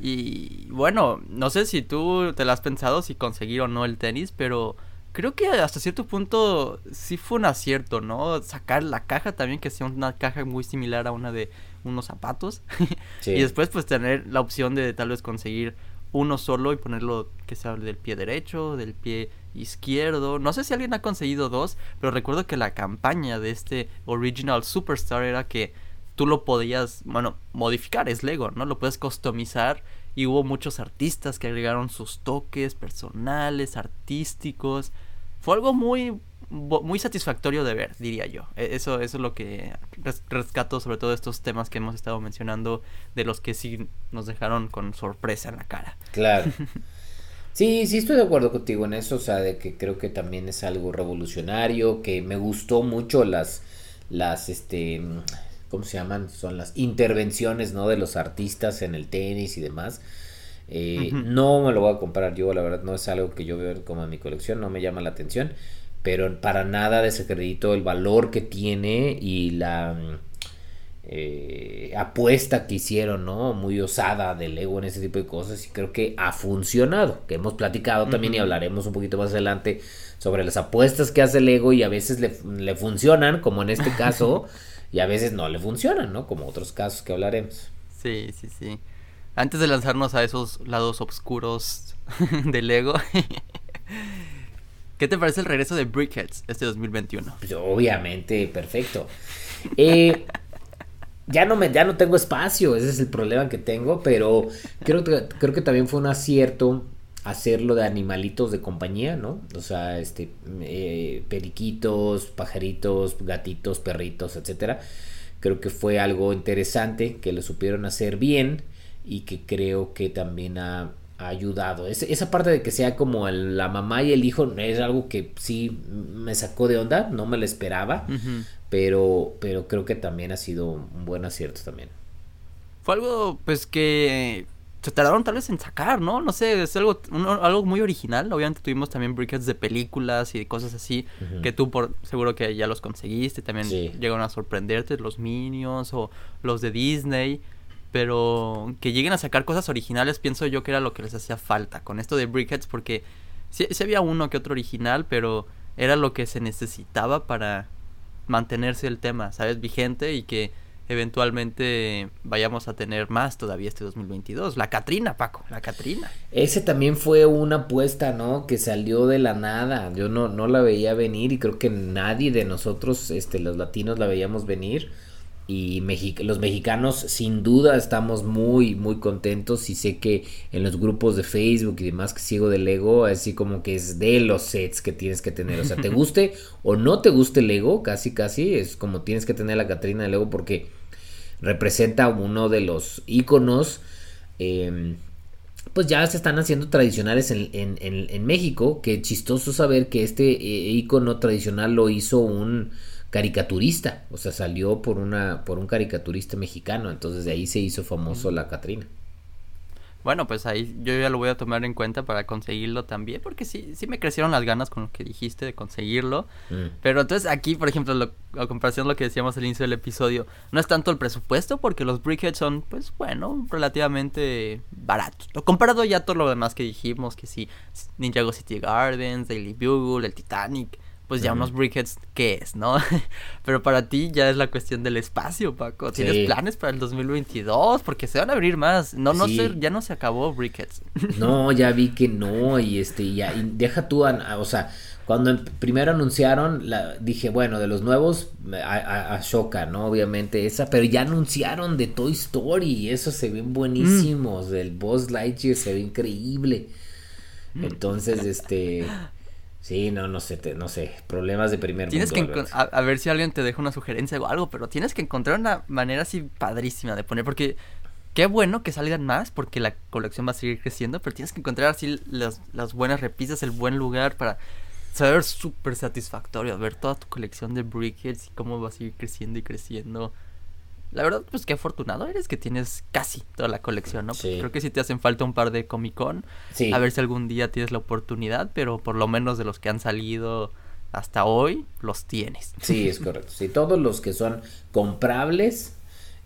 Y bueno, no sé si tú te lo has pensado, si conseguir o no el tenis, pero creo que hasta cierto punto sí fue un acierto, ¿no? Sacar la caja también, que sea una caja muy similar a una de unos zapatos. y después pues tener la opción de tal vez conseguir uno solo y ponerlo que sea del pie derecho, del pie izquierdo. No sé si alguien ha conseguido dos, pero recuerdo que la campaña de este Original Superstar era que tú lo podías, bueno, modificar, es Lego, ¿no? Lo puedes customizar y hubo muchos artistas que agregaron sus toques personales, artísticos. Fue algo muy muy satisfactorio de ver, diría yo. E, eso, eso es lo que rescato sobre todo estos temas que hemos estado mencionando, de los que sí nos dejaron con sorpresa en la cara. Claro. Sí, sí estoy de acuerdo contigo en eso, o sea, de que creo que también es algo revolucionario, que me gustó mucho las, las, este, ¿cómo se llaman? Son las intervenciones, ¿no? De los artistas en el tenis y demás. Eh, no me lo voy a comprar yo, la verdad, no es algo que yo veo como en mi colección, no me llama la atención, pero para nada desacredito el valor que tiene y la eh, apuesta que hicieron, ¿no? Muy osada del ego en ese tipo de cosas y creo que ha funcionado, que hemos platicado también y hablaremos un poquito más adelante sobre las apuestas que hace el ego y a veces le, le funcionan, como en este caso, y a veces no le funcionan, ¿no? Como otros casos que hablaremos. Sí, sí, sí. Antes de lanzarnos a esos lados oscuros del ego, ¿qué te parece el regreso de Brickheads este 2021? Pues obviamente, perfecto. Eh, ya no me, ya no tengo espacio, ese es el problema que tengo, pero creo que, creo que también fue un acierto hacerlo de animalitos de compañía, ¿no? O sea, este, eh, periquitos, pajaritos, gatitos, perritos, etcétera. Creo que fue algo interesante que lo supieron hacer bien y que creo que también ha, ayudado. esa parte de que sea como la mamá y el hijo es algo que sí me sacó de onda, no me lo esperaba, pero, pero creo que también ha sido un buen acierto también. Fue algo, pues, que se tardaron tal vez en sacar, ¿no? No sé, es algo, algo muy original. Obviamente tuvimos también briquettes de películas y cosas así, que tú por seguro que ya los conseguiste. También llegaron a sorprenderte los Minions o los de Disney. Pero que lleguen a sacar cosas originales, pienso yo que era lo que les hacía falta con esto de briquettes, porque sí, sí había uno que otro original, pero era lo que se necesitaba para mantenerse el tema, ¿sabes? Vigente y que eventualmente vayamos a tener más todavía este 2022. La Catrina, Paco, la Catrina. Ese también fue una apuesta, ¿no? Que salió de la nada. Yo no, no la veía venir y creo que nadie de nosotros, este, los latinos, la veíamos venir y los mexicanos sin duda estamos muy muy contentos y sé que en los grupos de Facebook y demás que sigo de Lego así como que es de los sets que tienes que tener. O sea te guste o no te guste Lego casi casi es como tienes que tener la Catrina de Lego porque representa uno de los iconos em, pues ya se están haciendo tradicionales en, en, en, México. Que chistoso saber que este eh, icono tradicional lo hizo un caricaturista, o sea, salió por una por un caricaturista mexicano, entonces de ahí se hizo famoso la Catrina. Bueno, pues ahí yo ya lo voy a tomar en cuenta para conseguirlo también, porque sí, sí me crecieron las ganas con lo que dijiste de conseguirlo. Mm. Pero entonces aquí, por ejemplo, lo, a comparación de lo que decíamos al inicio del episodio, no es tanto el presupuesto, porque los Brickheads son, pues bueno, relativamente baratos. Lo comparado ya todo lo demás que dijimos, que sí, Ninjago City Gardens, Daily Bugle, el Titanic, pues ya unos briquettes, ¿qué es, no? Pero para ti ya es la cuestión del espacio, Paco. ¿Tienes planes para el 2022? Porque se van a abrir más. No, no sé, ya no se acabó briquettes. No, ya vi que no, y este, ya, y deja tú, o sea, cuando em, primero anunciaron, la, dije, bueno, de los nuevos, a, a, ¿no? Obviamente esa, pero ya anunciaron de Toy Story, y eso se ven buenísimos, mm. el Boss Lightyear se ve increíble. Mm. Entonces, este... Sí, no, no sé, no sé, problemas de primer tienes Que a, ver si alguien te deja una sugerencia o algo, pero tienes que encontrar una manera así padrísima de poner, porque qué bueno que salgan más, porque la colección va a seguir creciendo, pero tienes que encontrar así las, las buenas repisas, el buen lugar para saber súper satisfactorio, ver toda tu colección de brickheads y cómo va a seguir creciendo y creciendo. La verdad, pues qué afortunado eres que tienes casi toda la colección, ¿no? Creo que sí te hacen falta un par de Comic Con. A ver si algún día tienes la oportunidad, pero por lo menos de los que han salido hasta hoy, los tienes. Sí, es correcto. Sí, todos los que son comprables,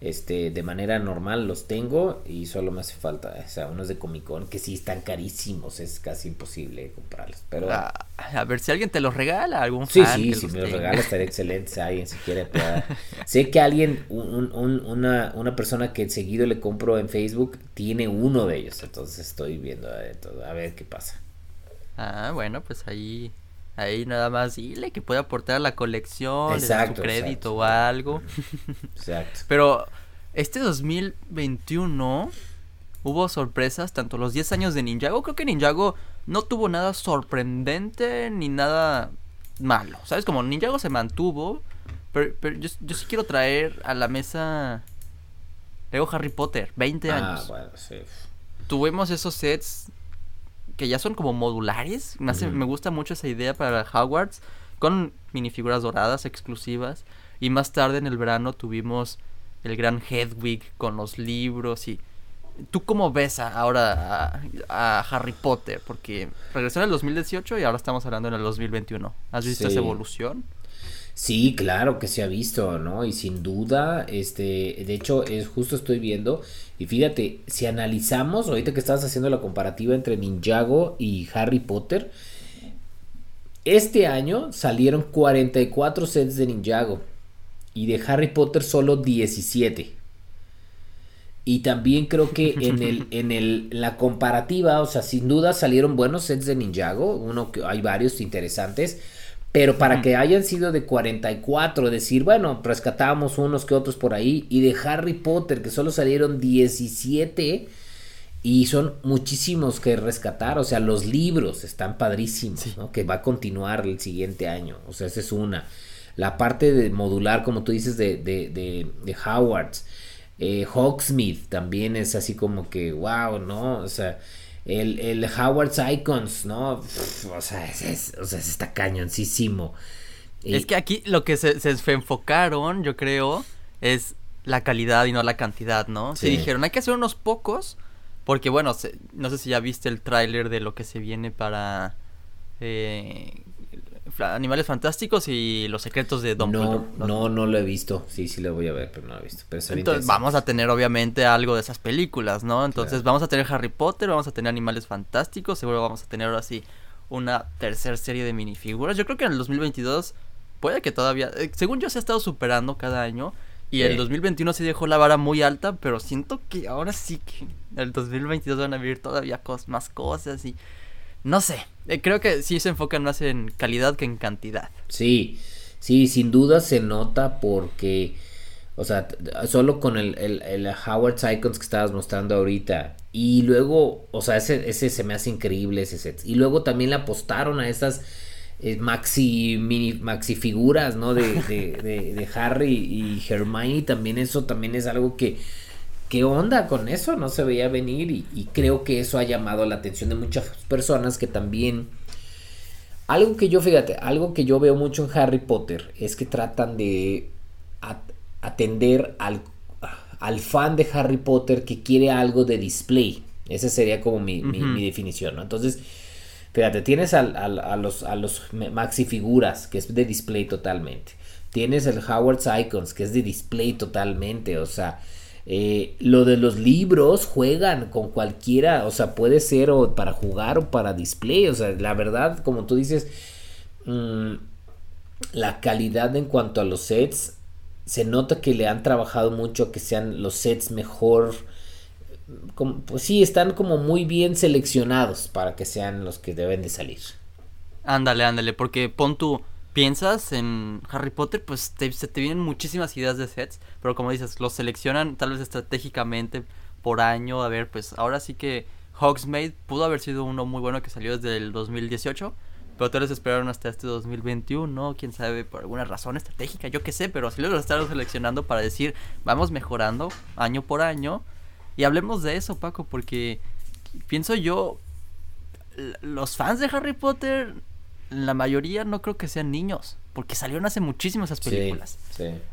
este, de manera normal los tengo y solo me hace falta, o sea, unos de Comic Con que sí están carísimos, es casi imposible comprarlos. Pero ah, a ver si alguien te los regala, algún Sí, sí, si me los regala estaría excelente, si alguien si quiere Sé que alguien, un, un, una, una persona que seguido le compro en Facebook tiene uno de ellos, entonces estoy viendo a ver, a ver qué pasa. Ah, bueno, pues ahí Ahí nada más dile que puede aportar a la colección, exacto, su crédito o algo. Exacto. Pero este 2021 hubo sorpresas, tanto los 10 años de Ninjago, creo que Ninjago no tuvo nada sorprendente ni nada malo. ¿Sabes? Como Ninjago se mantuvo, pero, yo, sí quiero traer a la mesa Lego Harry Potter, 20 ah, años. Ah, bueno, sí. Tuvimos esos sets que ya son como modulares. Me, me gusta mucho esa idea para Hogwarts con minifiguras doradas exclusivas. Y más tarde en el verano tuvimos el gran Hedwig con los libros y... ¿Tú cómo ves ahora a, Harry Potter? Porque regresó en el 2018 y ahora estamos hablando en el 2021. ¿Has visto esa evolución? Sí, claro que se ha visto, ¿no? Y sin duda, este, de hecho, es justo estoy viendo, y fíjate, si analizamos, ahorita que estabas haciendo la comparativa entre Ninjago y Harry Potter, este año salieron 44 sets de Ninjago y de Harry Potter solo 17. Y también creo que en el, en el, la comparativa, o sea, sin duda salieron buenos sets de Ninjago, uno que hay varios interesantes pero para que hayan sido de 44, decir, bueno, rescatamos unos que otros por ahí. Y de Harry Potter, que solo salieron 17. Y son muchísimos que rescatar. O sea, los libros están padrísimos, ¿no? Que va a continuar el siguiente año. O sea, esa es una. La parte de modular, como tú dices, de, de, de, de Howards. Eh, Hawksmith también es así como que, wow, ¿no? O sea, el, el Howard's Icons, ¿no? o, sea, es, o sea, está cañoncísimo. Es que aquí lo que se, se, enfocaron, yo creo, es la calidad y no la cantidad, ¿no? Se dijeron, hay que hacer unos pocos, porque bueno, no sé si ya viste el tráiler de lo que se viene para eh, Animales Fantásticos y Los Secretos de Dumbledore. No, no, no lo he visto. Sí, sí lo voy a ver, pero no lo he visto. Entonces vamos a tener obviamente algo de esas películas, ¿no? Entonces vamos a tener Harry Potter, vamos a tener Animales Fantásticos, seguro vamos a tener ahora sí una tercera serie de minifiguras. Yo creo que en el 2022 puede que todavía, eh, según yo se ha estado superando cada año. Y el 2021 se dejó la vara muy alta, pero siento que ahora sí que el 2022 van a vivir todavía más cosas y no sé, eh, creo que sí se enfocan más en calidad que en cantidad. Sí, sí, sin duda se nota porque, o sea, solo con el, el, Howard Icons que estabas mostrando ahorita. Y luego, o sea, ese, ese se me hace increíble ese set. Y luego también le apostaron a estas eh, maxi mini maxi figuras, ¿no? De, de, de Harry y Hermione. También eso también es algo que ¿qué onda con eso? No se veía venir y, creo que eso ha llamado la atención de muchas personas que también... Algo que yo, fíjate, algo que yo veo mucho en Harry Potter es que tratan de atender al, al fan de Harry Potter que quiere algo de display. Esa sería como mi, definición, ¿no? Entonces, fíjate, tienes a, los, a los maxi figuras, que es de display totalmente. Tienes el Howard's Icons, que es de display totalmente. O sea, eh, lo de los libros juegan con cualquiera, o sea, puede ser o para jugar o para display, o sea, la verdad, como tú dices, mm, la calidad en cuanto a los sets, se nota que le han trabajado mucho que sean los sets mejor, como, pues sí, están como muy bien seleccionados para que sean los que deben de salir. Ándale, ándale, porque pon tu piensas en Harry Potter, pues se te vienen muchísimas ideas de sets, pero como dices, los seleccionan tal vez estratégicamente por año. A ver, pues ahora sí que Hogsmeade pudo haber sido uno muy bueno que salió desde el 2018, pero vez esperaron hasta este 2021, ¿no? Quién sabe, por alguna razón estratégica, yo qué sé, pero así lo están seleccionando para decir, vamos mejorando año por año. Y hablemos de eso, Paco, porque pienso yo, los fans de Harry Potter la mayoría no creo que sean niños, porque salieron hace muchísimo esas películas.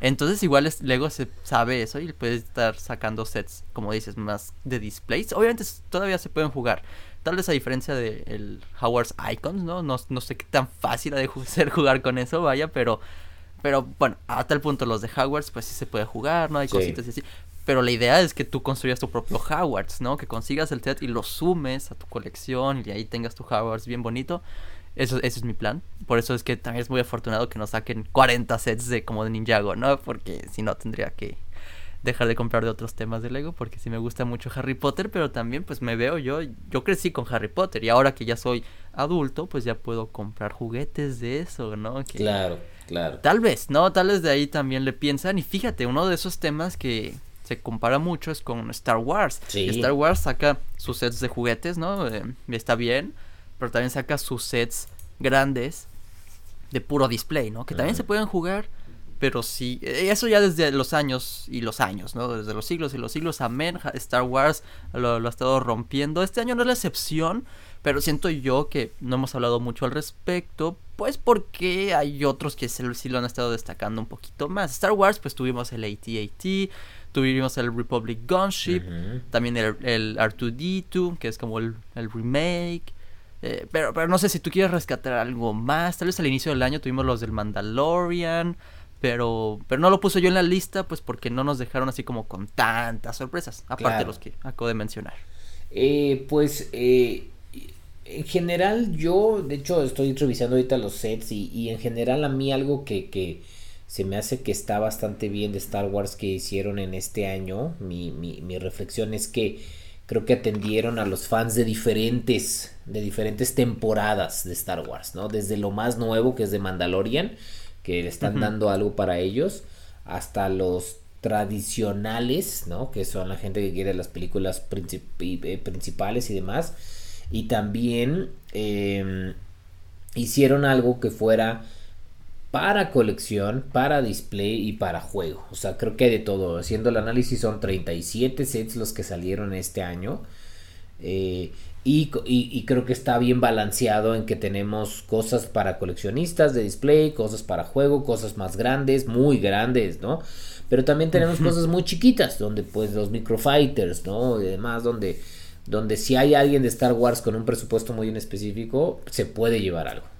Entonces igual es, Lego se sabe eso y puede estar sacando sets, como dices, más de displays. Obviamente todavía se pueden jugar. Tal vez a diferencia de el Howard's Icons, ¿no? ¿no? No sé qué tan fácil ha de ser jugar con eso, vaya, pero Pero bueno, a tal punto los de Hogwarts, pues sí se puede jugar, ¿no? Hay cositas y así. Pero la idea es que tú construyas tu propio Hogwarts, ¿no? Que consigas el set y lo sumes a tu colección y ahí tengas tu Hogwarts bien bonito. Eso, ese es mi plan. Por eso es que también es muy afortunado que nos saquen 40 sets de como de Ninjago, ¿no? Porque si no tendría que dejar de comprar de otros temas de Lego porque sí me gusta mucho Harry Potter, pero también pues me veo yo, yo crecí con Harry Potter y ahora que ya soy adulto, pues ya puedo comprar juguetes de eso, ¿no? claro, claro. Tal vez, ¿no? Tal vez de ahí también le piensan y fíjate, uno de esos temas que se compara mucho es con Star Wars. Star Wars saca sus sets de juguetes, ¿no? Eh, está bien, pero también saca sus sets grandes de puro display, ¿no? Que también se pueden jugar, pero sí, eh, eso ya desde los años y los años, ¿no? Desde los siglos y los siglos, amén, Star Wars lo, ha estado rompiendo. Este año no es la excepción, pero siento yo que no hemos hablado mucho al respecto, pues porque hay otros que sí lo han estado destacando un poquito más. Star Wars, pues tuvimos el AT-AT, Tuvimos el Republic Gunship, también el, el R2D2, que es como el, remake. Eh, pero, pero no sé si tú quieres rescatar algo más. Tal vez al inicio del año tuvimos los del Mandalorian. Pero, pero no lo puse yo en la lista, pues porque no nos dejaron así como con tantas sorpresas. Aparte de los que acabo de mencionar. Eh, pues eh, en general yo, de hecho, estoy revisando ahorita los sets y, y en general a mí algo que, que se me hace que está bastante bien de Star Wars que hicieron en este año. Mi, mi, mi reflexión es que creo que atendieron a los fans de diferentes, de diferentes temporadas de Star Wars, ¿no? Desde lo más nuevo que es de Mandalorian, que le están dando algo para ellos, hasta los tradicionales, ¿no? Que son la gente que quiere las películas eh, principales y demás. Y también em, hicieron algo que fuera para colección, para display y para juego. O sea, creo que de todo. Haciendo el análisis son 37 sets los que salieron este año. Eh, y, creo que está bien balanceado en que tenemos cosas para coleccionistas de display, cosas para juego, cosas más grandes, muy grandes, ¿no? Pero también tenemos cosas muy chiquitas, donde pues los microfighters, ¿no? Y demás, donde, donde si hay alguien de Star Wars con un presupuesto muy en específico, se puede llevar algo.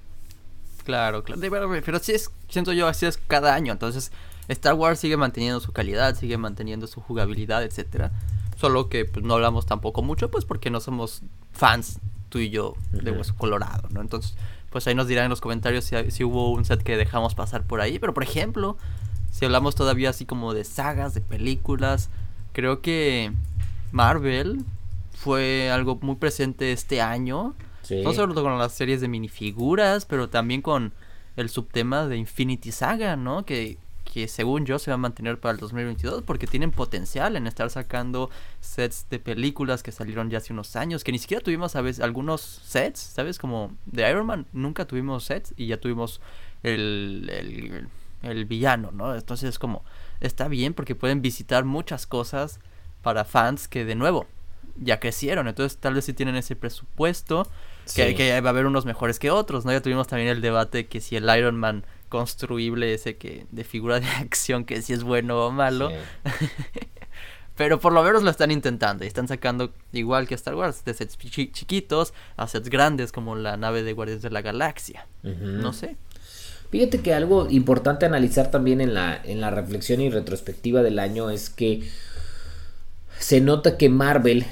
Claro, claro. Pero sí es, siento yo, así es cada año. Entonces, Star Wars sigue manteniendo su calidad, sigue manteniendo su jugabilidad, etcétera. Solo que pues, no hablamos tampoco mucho, pues porque no somos fans, tú y yo, de Hueso Colorado, ¿no? Entonces, pues ahí nos dirán en los comentarios si, si hubo un set que dejamos pasar por ahí. Pero, por ejemplo, si hablamos todavía así como de sagas, de películas, creo que Marvel fue algo muy presente este año no solo con las series de minifiguras, pero también con el subtema de Infinity Saga, ¿no? Que, que según yo se va a mantener para el 2022 porque tienen potencial en estar sacando sets de películas que salieron ya hace unos años, que ni siquiera tuvimos veces algunos sets, ¿sabes? Como de Iron Man, nunca tuvimos sets y ya tuvimos el, el, el villano, ¿no? Entonces es como, está bien porque pueden visitar muchas cosas para fans que de nuevo ya crecieron, entonces tal vez si tienen ese presupuesto que, va a haber unos mejores que otros, ¿no? Ya tuvimos también el debate que si el Iron Man construible ese que de figura de acción que si es bueno o malo. Pero por lo menos lo están intentando y están sacando igual que Star Wars, de sets chiquitos a sets grandes como la nave de Guardianes de la Galaxia. No sé. Fíjate que algo importante analizar también en la, en la reflexión y retrospectiva del año es que se nota que Marvel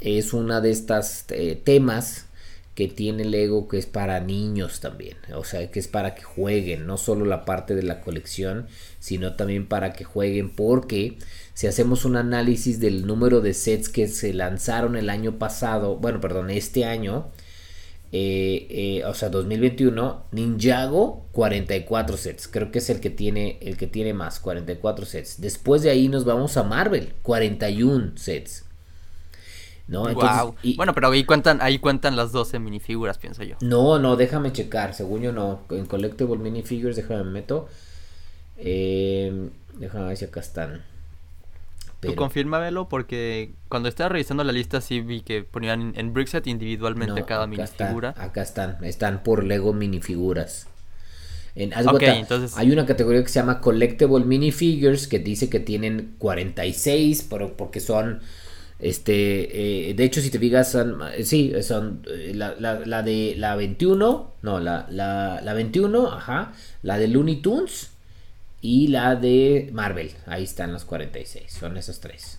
es una de estas eh, temas que tiene Lego que es para niños también, o sea, que es para que jueguen, no solo la parte de la colección, sino también para que jueguen, porque si hacemos un análisis del número de sets que se lanzaron el año pasado, bueno, perdón, este año, eh, eh, o sea, 2021, Ninjago 44 sets, creo que es el que tiene el que tiene más, 44 sets. Después de ahí nos vamos a Marvel, 41 sets. ¿No? Bueno, pero ahí cuentan, ahí cuentan las 12 minifiguras, pienso yo. No, no, déjame checar, según yo no. En Collectible Minifigures, déjame meto. Eh, déjame ver si acá están. Pero... Tú confírmamelo porque cuando estaba revisando la lista sí vi que ponían en Brickset individualmente cada minifigura. acá están, están por Lego minifiguras. En, entonces... Hay una categoría que se llama Collectible Minifigures que dice que tienen 46, pero porque son este, eh, de hecho, si te fijas, son, eh, sí, son eh, la, la, de la 21, no, la, la, la 21, ajá, la de Looney Tunes y la de Marvel. Ahí están las 46, son esos tres.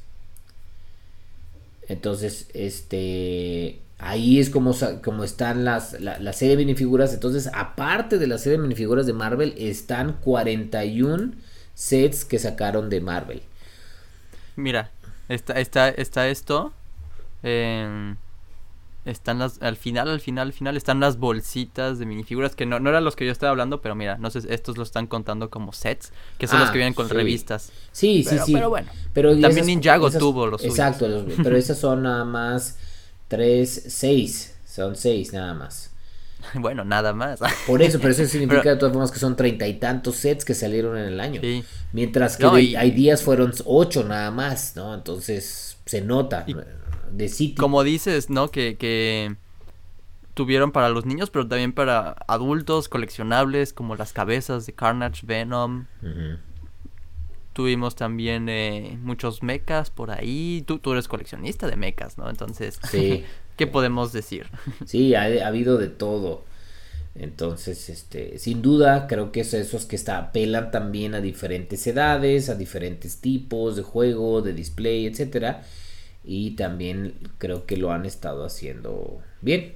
Entonces, este, ahí es como, como están las, la, serie de minifiguras. Entonces, aparte de la serie de minifiguras de Marvel, están 41 sets que sacaron de Marvel. Mira, está, está, está esto. Eh, están las, al final, al final, al final están las bolsitas de minifiguras que no, no eran los que yo estaba hablando, pero mira, no sé, estos lo están contando como sets, que son los que ah, vienen con revistas. Sí, sí, sí. Pero bueno, pero también Ninjago tuvo los Exacto, pero esas son nada más tres, seis, son seis nada más. Bueno, nada más. Por eso, pero eso significa de todas formas que son treinta y tantos sets que salieron en el año. Mientras que hay días fueron ocho nada más, ¿no? Entonces se nota de City. Como dices, ¿no? Que, que tuvieron para los niños, pero también para adultos coleccionables como las cabezas de Carnage, Venom. Tuvimos también eh, muchos mechas por ahí. Tú, tú eres coleccionista de mechas, ¿no? Entonces, sí. ¿Qué podemos decir? Sí, ha, habido de todo. Entonces, este, sin duda, creo que es esos que está, apelan también a diferentes edades, a diferentes tipos de juego, de display, etcétera y también creo que lo han estado haciendo bien.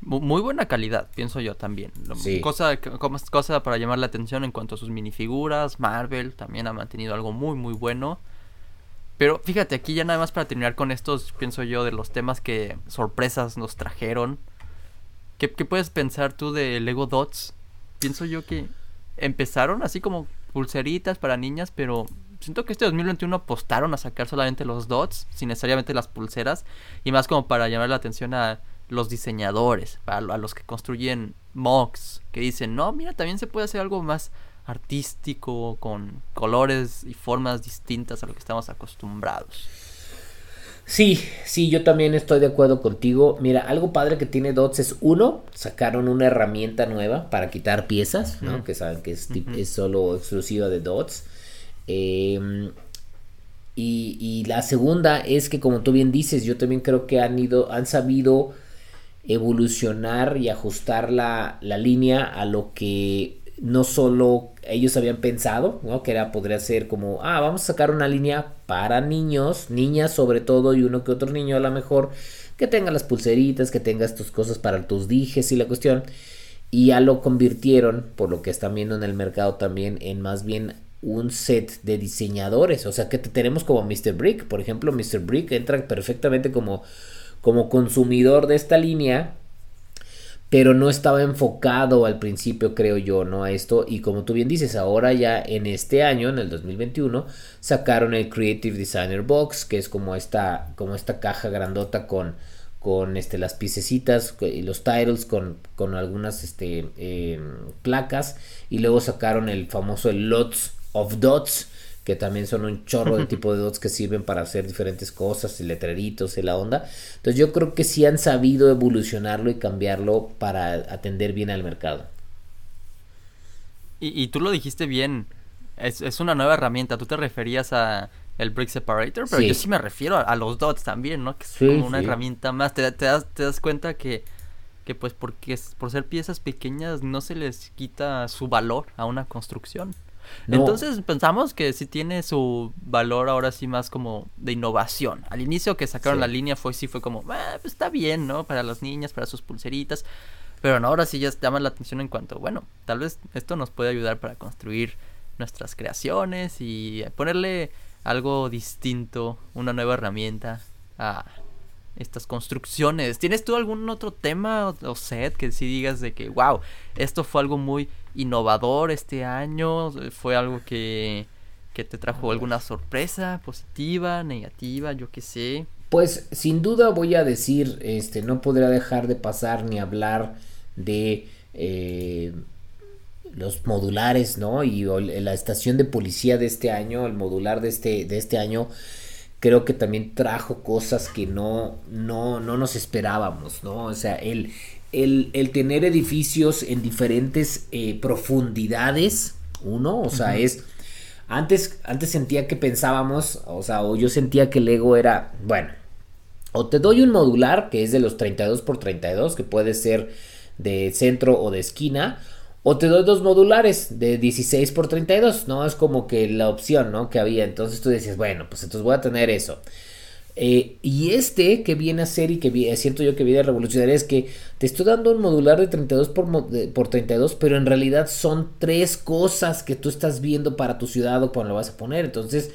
Muy buena calidad, pienso yo también. Cosa, cosa para llamar la atención en cuanto a sus minifiguras. Marvel también ha mantenido algo muy, muy bueno. Pero fíjate, aquí ya nada más para terminar con estos, pienso yo, de los temas que sorpresas nos trajeron. ¿Qué, qué puedes pensar tú de Lego Dots? Pienso yo que empezaron así como pulseritas para niñas, pero siento que este 2021 apostaron a sacar solamente los dots, sin necesariamente las pulseras, y más como para llamar la atención a los diseñadores, a, los que construyen mocks, que dicen, no, mira, también se puede hacer algo más artístico, con colores y formas distintas a lo que estamos acostumbrados. Sí, sí, yo también estoy de acuerdo contigo. Mira, algo padre que tiene Dots es uno, sacaron una herramienta nueva para quitar piezas, ¿no? Que saben que es, es solo exclusiva de Dots. Em, y, la segunda es que, como tú bien dices, yo también creo que han ido, han sabido evolucionar y ajustar la, línea a lo que no solo ellos habían pensado, ¿no? Que era, podría ser como, ah, vamos a sacar una línea para niños, niñas sobre todo, y uno que otro niño a lo mejor, que tenga las pulseritas, que tenga estas cosas para tus dijes y la cuestión. Y ya lo convirtieron, por lo que están viendo en el mercado también, en más bien un set de diseñadores. O sea que tenemos como Mr. Brick. Por ejemplo, Mr. Brick entra perfectamente como, como consumidor de esta línea. Pero no estaba enfocado al principio, creo yo, ¿no? A esto. Y como tú bien dices, ahora ya en este año, en el 2021, sacaron el Creative Designer Box, que es como esta, como esta caja grandota con, con este, las piececitas y los titles con, con algunas este, em, placas. Y luego sacaron el famoso LOTS of dots, que también son un chorro de tipo de dots que sirven para hacer diferentes cosas, y letreritos y la onda. Entonces yo creo que sí han sabido evolucionarlo y cambiarlo para atender bien al mercado. Y, tú lo dijiste bien, es, una nueva herramienta, tú te referías a el Brick Separator, pero yo sí me refiero a, los dots también, ¿no? Que es como una herramienta más, te, das, te das cuenta que que pues porque por ser piezas pequeñas no se les quita su valor a una construcción. Entonces pensamos que sí tiene su valor ahora sí más como de innovación. Al inicio que sacaron la línea fue sí fue como, ah, pues está bien, ¿no? Para las niñas, para sus pulseritas. Pero no, ahora sí ya llama la atención en cuanto, bueno, tal vez esto nos puede ayudar para construir nuestras creaciones y ponerle algo distinto, una nueva herramienta a estas construcciones. ¿Tienes tú algún otro tema o, set que sí digas de que, wow, esto fue algo muy innovador este año? ¿Fue algo que, que te trajo alguna sorpresa positiva, negativa, yo qué sé? Pues sin duda voy a decir, este, no podría dejar de pasar ni hablar de eh, los modulares, ¿no? Y la estación de policía de este año, el modular de este, de este año creo que también trajo cosas que no, no, no nos esperábamos, ¿no? O sea, el, el, tener edificios en diferentes eh, profundidades, uno, o sea, es... Antes, antes sentía que pensábamos, o sea, o yo sentía que el ego era, bueno, o te doy un modular que es de los 32 por 32, que puede ser de centro o de esquina, O te doy dos modulares de 16 por 32, ¿no? Es como que la opción, ¿no? Que había. Entonces tú decías, bueno, pues entonces voy a tener eso. Eh, y este que viene a ser y que siento yo que viene a revolucionar es que te estoy dando un modular de 32 por, por 32, pero en realidad son tres cosas que tú estás viendo para tu ciudad o cuando lo vas a poner. Entonces,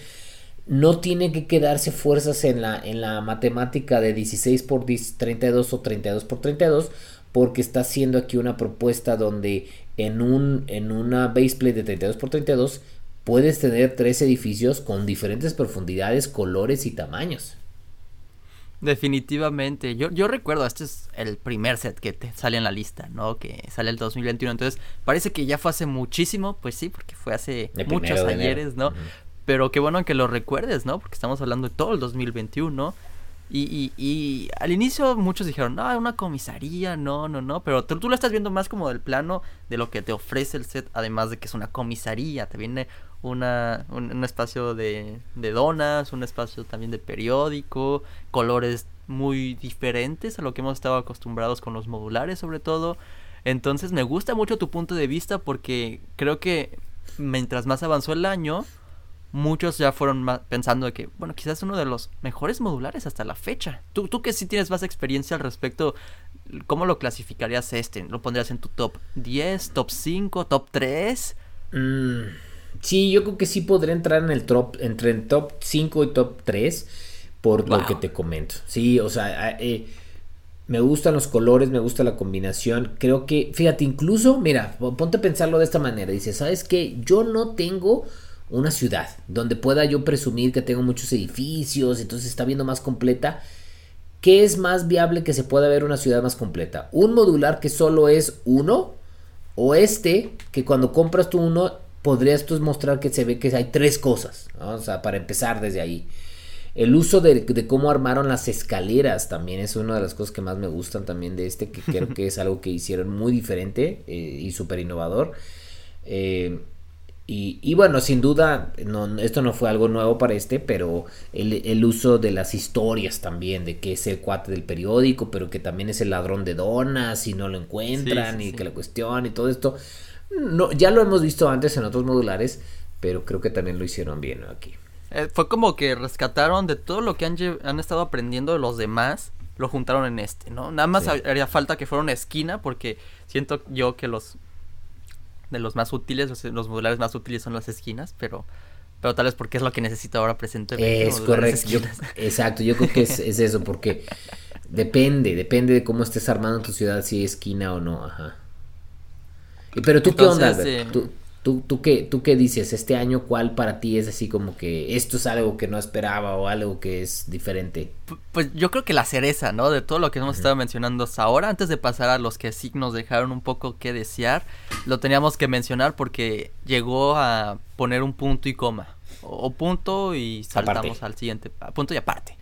no tiene que quedarse fuerzas en la, en la matemática de 16 por 32 o 32 por 32, porque está haciendo aquí una propuesta donde en, un, en una de 32 por 32 puedes tener tres edificios con diferentes profundidades, colores y tamaños. Definitivamente. Yo, yo recuerdo, este es el primer set que te sale en la lista, ¿no? Que sale el 2021. Entonces, parece que ya fue hace muchísimo. Pues sí, porque fue hace muchos ayeres, ¿no? Pero qué bueno que lo recuerdes, ¿no? Porque estamos hablando de todo el 2021. Y, y, y al inicio muchos dijeron, no, una comisaría, no, no, no. Pero tú, tú, lo estás viendo más como del plano de lo que te ofrece el set, además de que es una comisaría. Te viene una, un, espacio de, de, donas, un espacio también de periódico, colores muy diferentes a lo que hemos estado acostumbrados con los modulares sobre todo. Entonces me gusta mucho tu punto de vista porque creo que mientras más avanzó el año, muchos ya fueron pensando de que, bueno, quizás uno de los mejores modulares hasta la fecha. Tú, tú que sí tienes más experiencia al respecto, ¿cómo lo clasificarías este? ¿Lo pondrías en tu top 10, top 5, top 3? Mmm Sí, yo creo que sí podría entrar en el top, entre el top 5 y top 3 por lo que te comento. Sí, o sea, eh, me gustan los colores, me gusta la combinación. Creo que, fíjate, incluso, mira, ponte a pensarlo de esta manera. Dice, ¿sabes qué? Yo no tengo una ciudad donde pueda yo presumir que tengo muchos edificios, entonces está viendo más completa. ¿Qué es más viable que se pueda ver una ciudad más completa? ¿Un modular que solo es uno? ¿O este que cuando compras tú uno podrías tú mostrar que se ve que hay tres cosas, o sea, para empezar desde ahí. El uso de, cómo armaron las escaleras también es una de las cosas que más me gustan también de este, que creo que es algo que hicieron muy diferente eh, y súper innovador. Eh, y, bueno, sin duda, no, esto no fue algo nuevo para este, pero el, uso de las historias también, de que es el cuate del periódico, pero que también es el ladrón de donas y no lo encuentran y que la cuestión y todo esto no, ya lo hemos visto antes en otros modulares, pero creo que también lo hicieron bien aquí. Eh, fue como que rescataron de todo lo que han, han, estado aprendiendo de los demás, lo juntaron en este, ¿no? Nada más haría falta que fuera una esquina, porque siento yo que los de los más útiles, los, modulares más útiles son las esquinas, pero pero tal vez porque es lo que necesito ahora presente. Es correcto. exacto, yo creo que es, es, eso, porque depende, depende de cómo estés armando tu ciudad, si es esquina o no, ajá. Pero tú qué onda, ¿Tú, tú, tú, qué, ¿Tú qué dices? Este año, ¿cuál para ti es así como que esto es algo que no esperaba o algo que es diferente? Pues yo creo que la cereza, ¿no? De todo lo que hemos estado mencionando hasta ahora, antes de pasar a los que sí nos dejaron un poco que desear, lo teníamos que mencionar porque llegó a poner un punto y coma. O, punto y saltamos al siguiente. Punto y aparte.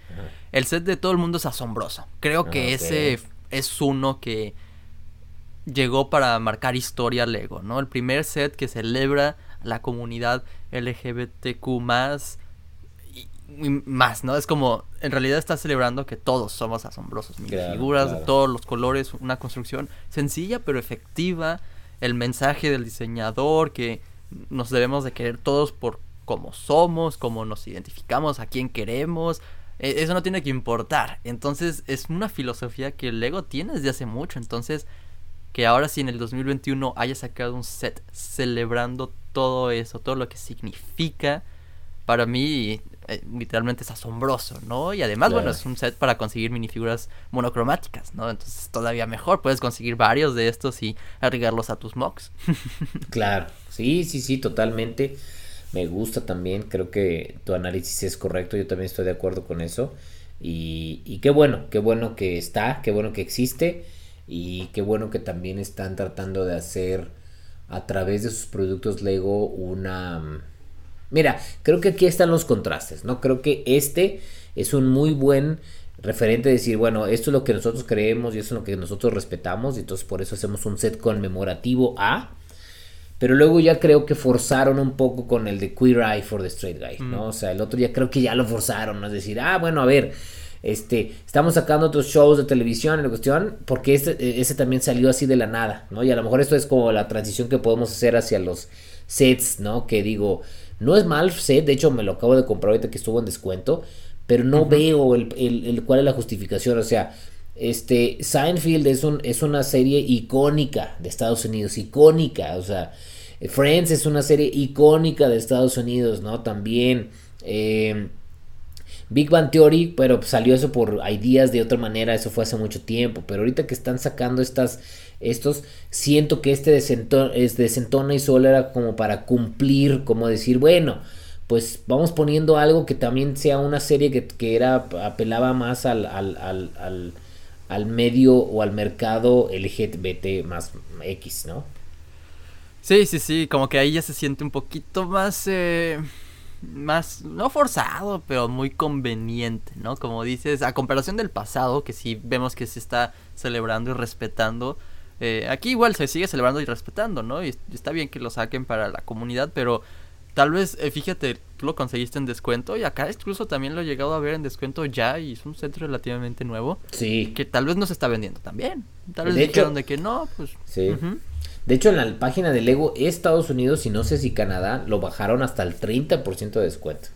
El set de todo el mundo es asombroso. Creo que ah, ese es uno que llegó para marcar historia Lego, ¿no? El primer set que celebra la comunidad LGBTQ más y, más, ¿no? Es como, en realidad está celebrando que todos somos asombrosos. figuras de todos los colores, una construcción sencilla pero efectiva, el mensaje del diseñador que nos debemos de querer todos por cómo somos, cómo nos identificamos, a quién queremos. E, eso no tiene que importar. Entonces es una filosofía que el Lego tiene desde hace mucho. Entonces que ahora sí en el 2021 haya sacado un set celebrando todo eso, todo lo que significa, para mí eh, literalmente es asombroso, ¿no? Y además, bueno, es un set para conseguir minifiguras monocromáticas, ¿no? Entonces todavía mejor, puedes conseguir varios de estos y agregarlos a tus mocks. claro, sí, sí, sí, totalmente. Me gusta también, creo que tu análisis es correcto, yo también estoy de acuerdo con eso. Y, y qué bueno, qué bueno que está, qué bueno que existe y qué bueno que también están tratando de hacer a través de sus productos Lego una... Mm, mira, creo que aquí están los contrastes, ¿no? Creo que este es un muy buen referente de decir, bueno, esto es lo que nosotros creemos y esto es lo que nosotros respetamos y entonces por eso hacemos un set conmemorativo a... Pero luego ya creo que forzaron un poco con el de Queer Eye for the Straight Guy, ¿no? Mm. O sea, el otro ya creo que ya lo forzaron, ¿no? Es decir, ah, bueno, a ver, este, estamos sacando otros shows de televisión en la cuestión, porque ese, ese también salió así de la nada, ¿no? Y a lo mejor esto es como la transición que podemos hacer hacia los sets, ¿no? Que digo, no es mal set, de hecho me lo acabo de comprar ahorita que estuvo en descuento, pero no veo el, el, cuál es la justificación, o sea, este, Seinfeld es, un, es una serie icónica de Estados Unidos, icónica, o sea, Friends es una serie icónica de Estados Unidos, ¿no? También. Eh, Big Bang Theory, pero salió eso por ideas de otra manera, eso fue hace mucho tiempo, pero ahorita que están sacando estas, estos, siento que este desentona, es desentona y solo era como para cumplir, como decir, bueno, pues vamos poniendo algo que también sea una serie que, que era, apelaba más al, al, al, al, medio o al mercado LGBT más X, ¿no? Sí, sí, sí, como que ahí ya se siente un poquito más... Eh más, no forzado, pero muy conveniente, ¿no? Como dices, a comparación del pasado, que sí vemos que se está celebrando y respetando, eh, aquí igual se sigue celebrando y respetando, ¿no? Y está bien que lo saquen para la comunidad, pero tal vez, eh, fíjate, tú lo conseguiste en descuento y acá incluso también lo he llegado a ver en descuento ya y es un centro relativamente nuevo. Sí. Que tal vez no se está vendiendo también. Tal vez de dijeron de que no, pues... Sí. De hecho, en la página de Lego Estados Unidos y no sé si Canadá lo bajaron hasta el 30% de descuento.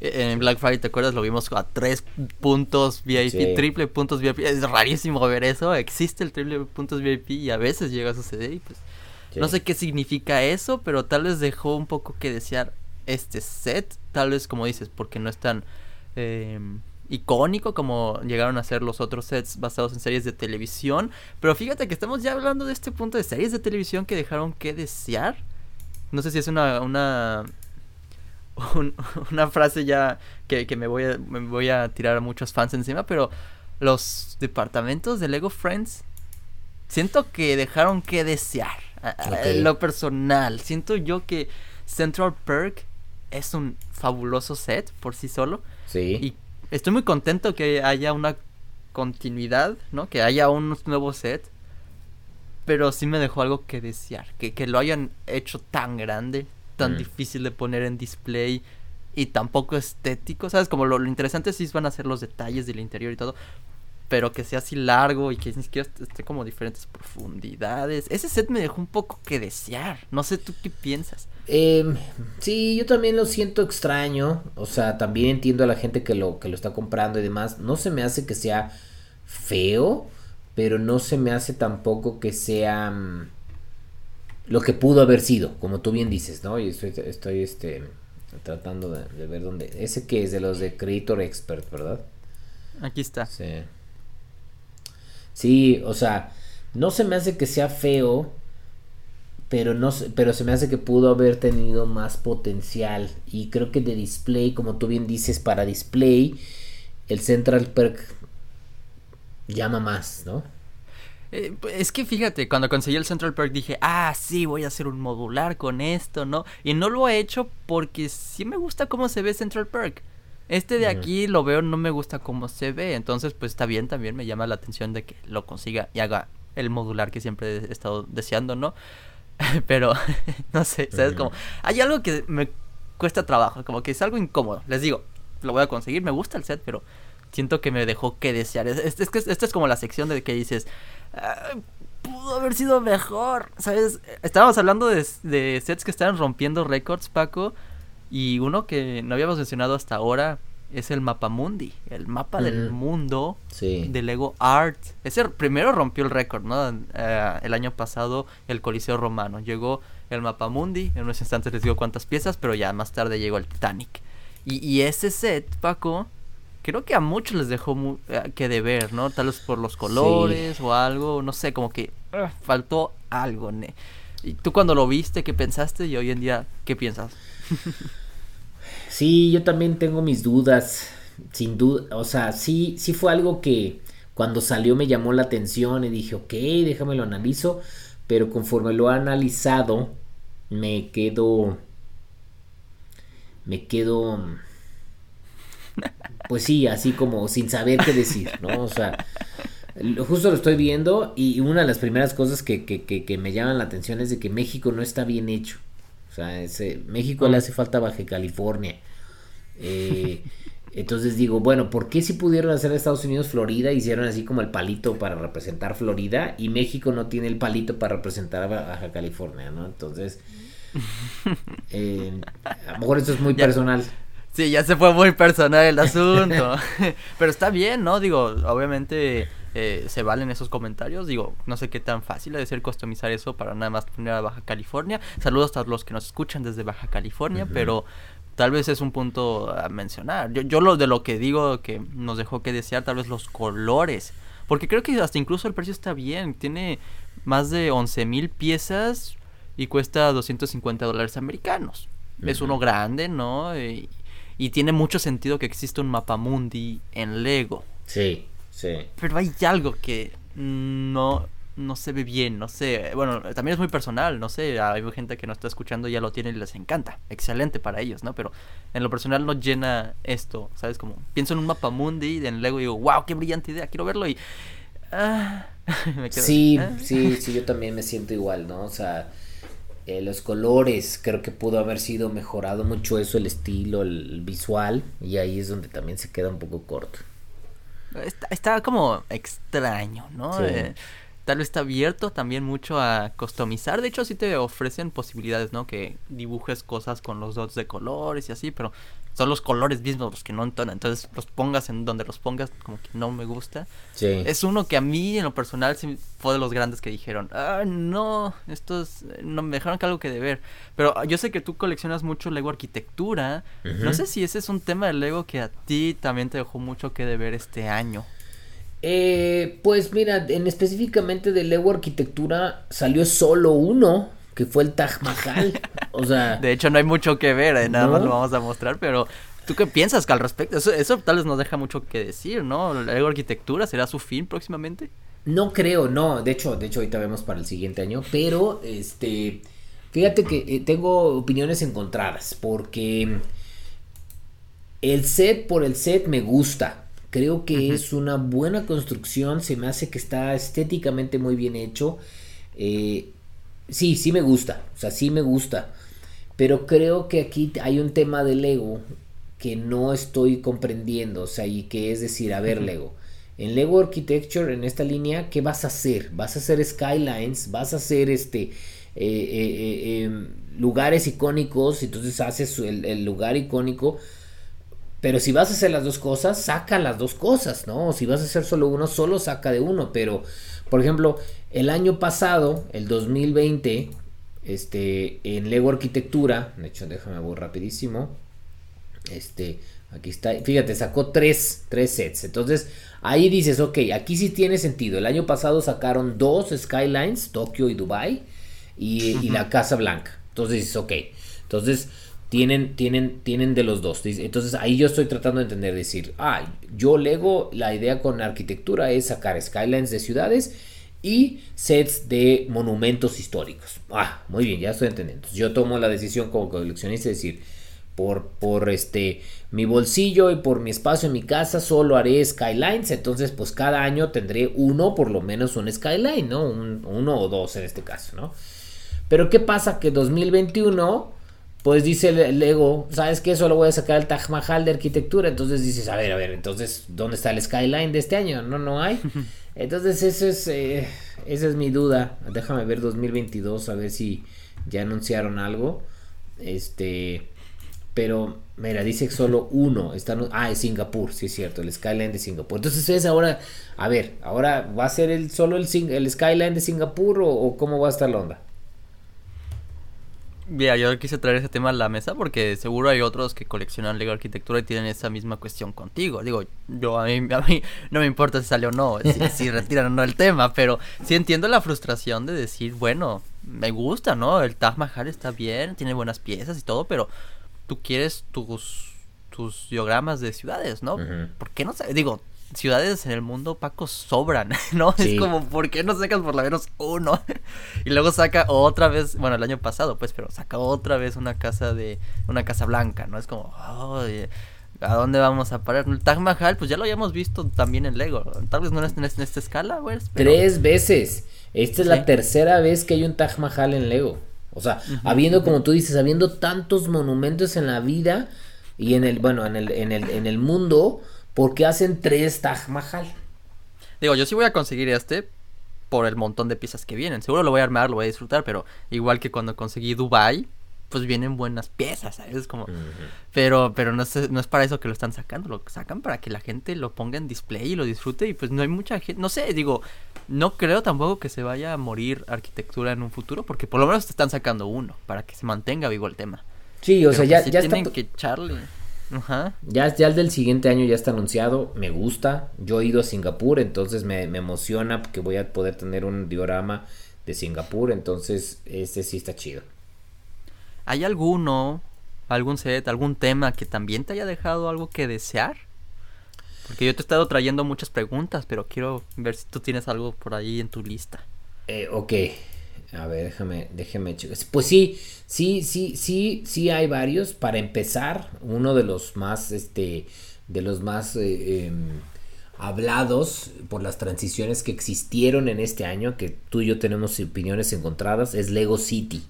E, en Black Friday, ¿te acuerdas? Lo vimos a tres puntos VIP, triple puntos VIP. Es rarísimo ver eso. Existe el triple puntos VIP y a veces llega a suceder. Y pues, No sé qué significa eso, pero tal vez dejó un poco que desear este set. Tal vez, como dices, porque no es tan eh, icónico como llegaron a ser los otros sets basados en series de televisión. Pero fíjate que estamos ya hablando de este punto de series de televisión que dejaron que desear. No sé si es una, una, una frase ya que, me, voy a, me voy a tirar a muchos fans encima, pero los departamentos de Lego Friends siento que dejaron que desear. lo personal, siento yo que Central Perk es un fabuloso set por sí solo. Sí. Y estoy muy contento que haya una continuidad, ¿no? Que haya un nuevo set. Pero sí me dejó algo que desear. Que, que lo hayan hecho tan grande, tan mm. difícil de poner en display y tampoco estético. ¿Sabes? Como lo, lo, interesante sí van a ser los detalles del interior y todo pero que sea así largo y que ni siquiera esté como diferentes profundidades. Ese set me dejó un poco que desear. No sé tú qué piensas. Eh, sí, yo también lo siento extraño. O sea, también entiendo a la gente que lo, que lo está comprando y demás. No se me hace que sea feo, pero no se me hace tampoco que sea mm, lo que pudo haber sido, como tú bien dices, ¿no? Y estoy, estoy este, tratando de, de ver dónde. Ese que es de los de Creator Expert, ¿verdad? Aquí está. Sí. Sí, o sea, no se me hace que sea feo, pero no pero se me hace que pudo haber tenido más potencial y creo que de display, como tú bien dices, para display el Central Perk llama más, ¿no? Eh, es que fíjate, cuando conseguí el Central Perk dije, ah, sí, voy a hacer un modular con esto, ¿no? Y no lo he hecho porque sí me gusta cómo se ve Central Perk. Este de aquí lo veo, no me gusta cómo se ve. Entonces, pues está bien, también me llama la atención de que lo consiga y haga el modular que siempre he estado deseando, ¿no? Pero, no sé, ¿sabes? Como, hay algo que me cuesta trabajo, como que es algo incómodo. Les digo, lo voy a conseguir, me gusta el set, pero siento que me dejó que desear. Es, es, que esta es como la sección de que dices, pudo haber sido mejor, ¿sabes? Estábamos hablando de, de sets que estaban rompiendo récords, Paco. Y uno que no habíamos mencionado hasta ahora es el mapa mundi, el mapa del mundo de Lego Art. Ese primero rompió el récord, ¿no? Eh, el año pasado el Coliseo Romano. Llegó el mapa mundi, en unos instantes les digo cuántas piezas, pero ya más tarde llegó el Titanic. Y, ese set, Paco, creo que a muchos les dejó eh, que deber, ¿no? Tal vez por los colores o algo, no sé, como que ah, faltó algo. ¿no? ¿Y tú cuando lo viste, qué pensaste? Y hoy en día, ¿qué piensas? Sí, yo también tengo mis dudas, sin duda, o sea, sí, sí fue algo que cuando salió me llamó la atención y dije, ok, déjame lo analizo, pero conforme lo he analizado, me quedo, me quedo, pues sí, así como sin saber qué decir, ¿no? O sea, justo lo estoy viendo y una de las primeras cosas que, que, que, que me llaman la atención es de que México no está bien hecho sea, ese, México le hace falta Baja California. Eh, Entonces digo, bueno, ¿por qué si pudieron hacer Estados Unidos Florida? Hicieron así como el palito para representar Florida y México no tiene el palito para representar a Baja California, ¿no? Entonces, eh, a lo mejor esto es muy personal. Sí, ya se fue muy personal el asunto. Pero está bien, ¿no? Digo, obviamente eh, se valen esos comentarios. Digo, no sé qué tan fácil de ser customizar eso para nada más poner a Baja California. Saludos a los que nos escuchan desde Baja California, pero tal vez es un punto a mencionar. Yo, yo lo de lo que digo que nos dejó que desear, tal vez los colores. Porque creo que hasta incluso el precio está bien. Tiene más de 11 mil piezas y cuesta 250 dólares americanos. Es uno grande, ¿no? Y, y tiene mucho sentido que exista un mapa mundi en Lego. Sí, sí. Pero hay algo que no, no se ve bien, no sé. Bueno, también es muy personal, no sé. Hay gente que no está escuchando ya lo tiene y les encanta. Excelente para ellos, ¿no? Pero en lo personal no llena esto, ¿sabes? Como pienso en un mapa mundi en Lego y digo, wow, qué brillante idea, quiero verlo y... Ah, sí, ah". sí, sí, yo también me siento igual, ¿no? O sea eh, los colores, creo que pudo haber sido mejorado mucho eso, el estilo, el visual, y ahí es donde también se queda un poco corto. Está, como extraño, ¿no? Eh, tal vez está abierto también mucho a customizar. De hecho, sí te ofrecen posibilidades, ¿no? Que dibujes cosas con los dots de colores y así, pero son los colores mismos los que no entonan. Entonces los pongas en donde los pongas, como que no me gusta. Sí. Es uno que a mí en lo personal sí fue de los grandes que dijeron, ah, no, estos no me dejaron que algo que deber. Pero yo sé que tú coleccionas mucho Lego arquitectura. No sé si ese es un tema de Lego que a ti también te dejó mucho que deber este año. Eh, pues mira, en específicamente de Lego arquitectura salió solo uno que fue el Taj Mahal. O sea. De hecho, no hay mucho que ver, eh, nada más lo vamos a mostrar, pero. ¿Tú qué piensas que al respecto? Eso, eso tal vez nos deja mucho que decir, ¿no? ¿La arquitectura será su fin próximamente? No creo, no. De hecho, de hecho, ahorita vemos para el siguiente año. Pero, este. Fíjate que eh, tengo opiniones encontradas. Porque. El set por el set me gusta. Creo que es una buena construcción. Se me hace que está estéticamente muy bien hecho. Eh, sí, sí me gusta, o sea, sí me gusta, pero creo que aquí hay un tema del ego que no estoy comprendiendo, o sea, y que es decir, a ver, Lego, en Lego Architecture, en esta línea, ¿qué vas a hacer? ¿Vas a hacer skylines? ¿Vas a hacer este eh, eh, eh, em, lugares icónicos? Entonces haces el, el, lugar icónico. Pero si vas a hacer las dos cosas, saca las dos cosas, ¿no? Si vas a hacer solo uno, solo saca de uno. Pero, por ejemplo, el año pasado, el 2020, este, en Lego Arquitectura, de hecho, déjame ver rapidísimo. Este, aquí está, fíjate, sacó tres, tres sets. Entonces, ahí dices, ok, aquí sí tiene sentido. El año pasado sacaron dos Skylines, Tokio y Dubai, y, la Casa Blanca. Entonces dices, ok. Entonces, tienen, tienen, tienen de los dos. Entonces ahí yo estoy tratando de entender, decir, ah, yo Lego, la idea con arquitectura es sacar skylines de ciudades y sets de monumentos históricos. Ah, muy bien, ya estoy entendiendo. yo tomo la decisión como coleccionista de decir, por, por este mi bolsillo y por mi espacio en mi casa solo haré skylines, entonces pues cada año tendré uno, por lo menos un skyline, ¿no? Un, uno o dos en este caso, ¿no? Pero ¿qué pasa? Que 2021 pues dice el Lego, ¿sabes qué? Solo voy a sacar el Taj Mahal de arquitectura. Entonces dices, a ver, a ver, entonces, ¿dónde está el skyline de este año? No, no hay. Entonces, eso es, eh, esa es mi duda. Déjame ver 2022, a ver si ya anunciaron algo. Este, pero, mira, dice que solo uno. Está, ah, es Singapur, sí es cierto, el skyline de Singapur. Entonces, es ahora, a ver, ahora va a ser el, solo el, el skyline de Singapur o, o cómo va a estar la onda. Mira, yo quise traer ese tema a la mesa porque seguro hay otros que coleccionan Lego Arquitectura y tienen esa misma cuestión contigo. Digo, yo a mí, a mí no me importa si sale o no, si, retiran o no el tema, pero sí entiendo la frustración de decir, bueno, me gusta, ¿no? El Taj Mahal está bien, tiene buenas piezas y todo, pero tú quieres tus, tus diogramas de ciudades, ¿no? ¿Por qué no? Digo, ciudades en el mundo, Paco, sobran, ¿no? Es como, ¿por qué no sacas por lo menos uno? y luego saca otra vez, bueno, el año pasado, pues, pero saca otra vez una casa de, una casa blanca, ¿no? Es como, ¿a dónde vamos a parar? El Taj Mahal, pues ya lo habíamos visto también en Lego. Tal vez no es en, esta escala, güey. Tres veces. Esta es la tercera vez que hay un Taj Mahal en Lego. O sea, habiendo, como tú dices, habiendo tantos monumentos en la vida, Y en el, bueno, en el, en el, en el mundo, ¿por qué hacen tres Taj Mahal? Digo, yo sí voy a conseguir este por el montón de piezas que vienen. Seguro lo voy a armar, lo voy a disfrutar, pero igual que cuando conseguí Dubai, pues vienen buenas piezas, ¿sabes? Es como... Pero, pero no, es, no es para eso que lo están sacando, lo sacan para que la gente lo ponga en display y lo disfrute y pues no hay mucha gente, no sé, digo, no creo tampoco que se vaya a morir arquitectura en un futuro, porque por lo menos te están sacando uno, para que se mantenga vivo el tema. Sí, o sea, ya, pues sí ya tienen está... que echarle. Ajá. Ya, ya el del siguiente año ya está anunciado, me gusta. Yo he ido a Singapur, entonces me, me emociona porque voy a poder tener un diorama de Singapur, entonces ese sí está chido. ¿Hay alguno, algún set, algún tema que también te haya dejado algo que desear? Porque yo te he estado trayendo muchas preguntas, pero quiero ver si tú tienes algo por ahí en tu lista. Eh, ok, a ver, déjame, déjame checar. Pues sí, sí, sí, sí, sí hay varios. Para empezar, uno de los más, este, de los más eh, em, hablados por las transiciones que existieron en este año, que tú y yo tenemos opiniones encontradas, es Lego City.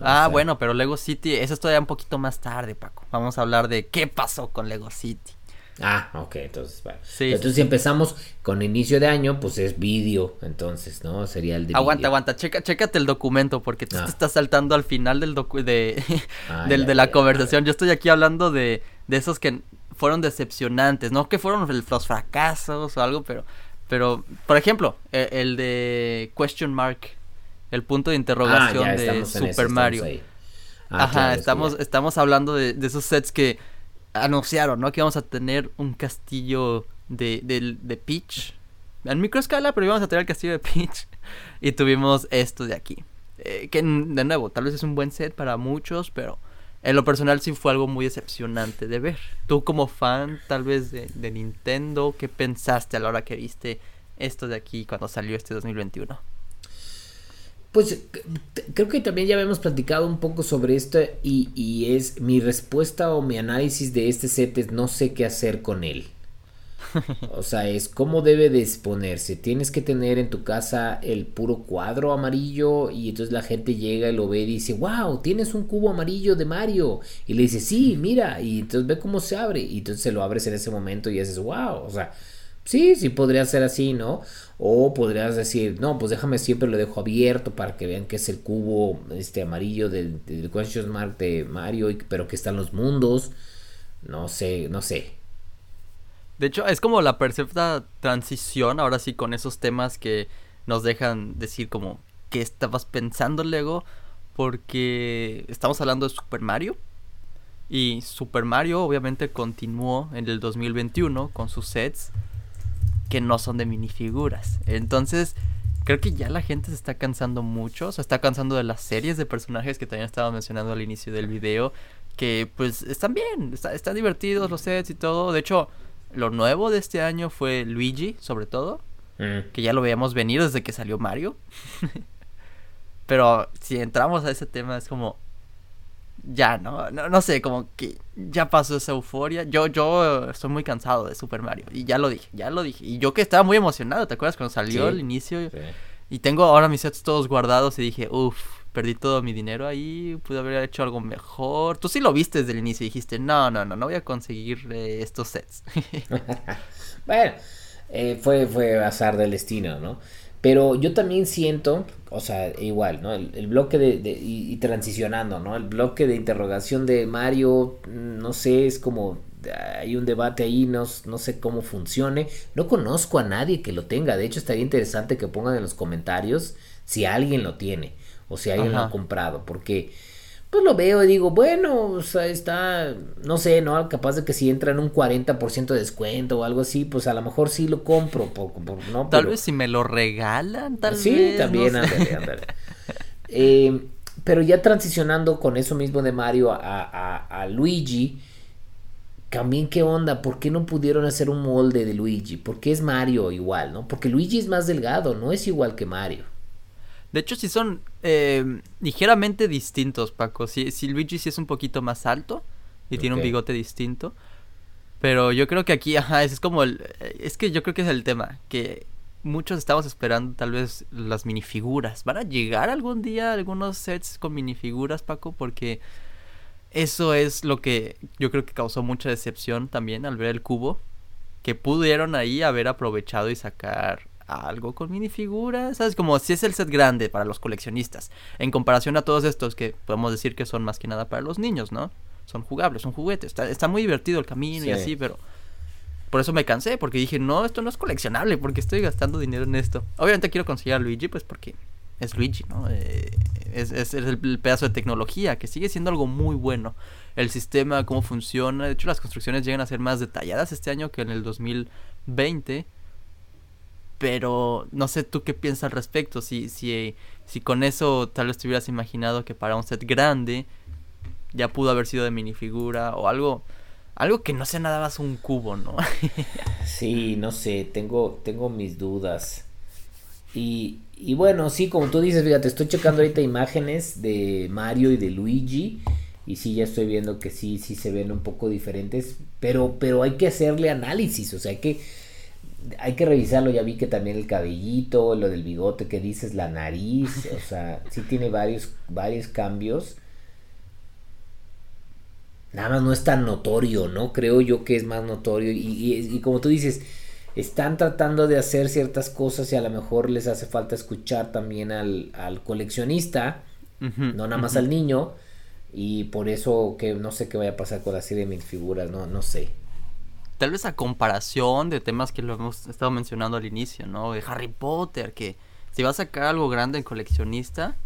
O Ah, sea, bueno, pero Lego City, eso es todavía un poquito más tarde, Paco. Vamos a hablar de qué pasó con Lego City. Ah, ok, entonces, bueno. Sí, entonces sí, si empezamos con inicio de año, pues es vídeo, entonces, ¿no? Sería el de Aguanta, aguanta, checa, chécate el documento porque tú Ah. te estás saltando al final del docu de, Ah, del, ya, de la ya, conversación. Yo estoy aquí hablando de, de esos que fueron decepcionantes, no que fueron los fracasos o algo, pero, pero por ejemplo, e- el, de question mark, el punto de Ah, interrogación ya, de Super estamos Mario. Ah, Ajá, claro, estamos, estamos hablando de, de esos sets que anunciaron, ¿no? Que íbamos a tener un castillo de, del- de Peach. En microescala, pero íbamos a tener el castillo de Peach. Y tuvimos esto de aquí. Eh, que, de nuevo, tal vez es un buen set para muchos, pero en lo personal sí fue algo muy decepcionante de ver. Tú como fan, tal vez, de, de Nintendo, ¿qué pensaste a la hora que viste esto de aquí cuando salió este 2021? Pues creo que también ya habíamos platicado un poco sobre esto y, y es mi respuesta o mi análisis de este set es no sé qué hacer con él. O sea, es cómo debe de exponerse. Tienes que tener en tu casa el puro cuadro amarillo y entonces la gente llega y lo ve y dice, wow, tienes un cubo amarillo de Mario. Y le dice, sí, mira, y entonces ve cómo se abre. Y entonces se lo abres en ese momento y dices, wow, o sea, sí, sí podría ser así, ¿no? O podrías decir, no, pues déjame siempre lo dejo abierto para que vean que es el cubo este amarillo del, del question mark de Mario, pero que están los mundos. No sé, no sé. De hecho, es como la perfecta transición, ahora sí, con esos temas que nos dejan decir como qué estabas pensando Lego, porque estamos hablando de Super Mario. Y Super Mario obviamente continuó en el 2021 con sus sets que no son de minifiguras. Entonces, creo que ya la gente se está cansando mucho, se está cansando de las series de personajes que también estaba mencionando al inicio del video, que pues están bien, está- están divertidos los sets y todo. De hecho, lo nuevo de este año fue Luigi, sobre todo, Mm. que ya lo veíamos venir desde que salió Mario. Pero si entramos a ese tema es como ya, ¿no? ¿no? No sé, como que ya pasó esa euforia. Yo yo estoy muy cansado de Super Mario y ya lo dije, ya lo dije. Y yo que estaba muy emocionado, ¿te acuerdas cuando salió Sí. al inicio? Sí. Y tengo ahora mis sets todos guardados y dije, uff, perdí todo mi dinero ahí, pude haber hecho algo mejor. Tú sí lo viste desde el inicio y dijiste, no, no, no, no voy a conseguir eh, estos sets. Bueno, eh, fue, fue azar del destino, ¿no? Pero yo también siento, o sea, igual, ¿no? El, el bloque de, de- y, y transicionando, ¿no? El bloque de interrogación de Mario, mm, no sé, es como, hay un debate ahí, no, no sé cómo funcione. No conozco a nadie que lo tenga, de hecho estaría interesante que pongan en los comentarios si alguien lo tiene o si alguien lo ha comprado, porque pues lo veo y digo, bueno, o sea, está, no sé, ¿no? Capaz de que si entra en un 40% de descuento o algo así, pues a lo mejor sí lo compro, por, por- ¿no? Tal Pero- vez si me lo regalan, tal sí, vez. no también, ándale, ándale. Eh, pero ya transicionando con eso mismo de Mario a, a- a Luigi, también qué onda, ¿por qué no pudieron hacer un molde de Luigi? ¿Por qué es Mario igual, no? Porque Luigi es más delgado, no es igual que Mario. De hecho, sí son eh, ligeramente distintos, Paco. Sí, Luigi sí es un poquito más alto y tiene un bigote distinto. Pero yo creo que aquí, ajá, es como el... eh, Es que yo creo que es el tema, que muchos estamos esperando tal vez las minifiguras. ¿Van a llegar algún día algunos sets con minifiguras, Paco? Porque eso es lo que yo creo que causó mucha decepción también al ver el cubo. Que pudieron ahí haber aprovechado y sacar algo con minifiguras. ¿Sabes? Como si es el set grande para los coleccionistas. En comparación a todos estos que podemos decir que son más que nada para los niños, ¿no? Son jugables, son juguetes. Está, muy divertido el camino y así, pero por eso me cansé, porque dije, no, esto no es coleccionable, porque estoy gastando dinero en esto. Obviamente quiero conseguir a Luigi, pues porque es Luigi, ¿no? Eh, es, es, el, pedazo de tecnología que sigue siendo algo muy bueno. El sistema, cómo funciona. De hecho, las construcciones llegan a ser más detalladas este año que en el 2020. Pero no sé tú qué piensas al respecto. Si, si, si con eso tal vez te hubieras imaginado que para un set grande ya pudo haber sido de minifigura o algo. Algo que no sea nada más un cubo, ¿no? sí, no sé, tengo, tengo mis dudas. Y, y bueno, sí, como tú dices, fíjate, estoy checando ahorita imágenes de Mario y de Luigi. Y sí, ya estoy viendo que sí, sí se ven un poco diferentes. Pero, pero hay que hacerle análisis. O sea, hay que, hay que revisarlo. Ya vi que también el cabellito, lo del bigote que dices, la nariz. O sea, sí tiene varios, varios cambios. Nada más no es tan notorio, ¿no? Creo yo que es más notorio. y, y como tú dices están tratando de hacer ciertas cosas y a lo mejor les hace falta escuchar también al, coleccionista, no nada más al niño, y por eso que no sé qué vaya a pasar con la serie de mil figuras, no, no sé. Tal vez a comparación de temas que lo hemos estado mencionando al inicio, ¿no? De Harry Potter, que si va a sacar algo grande en coleccionista,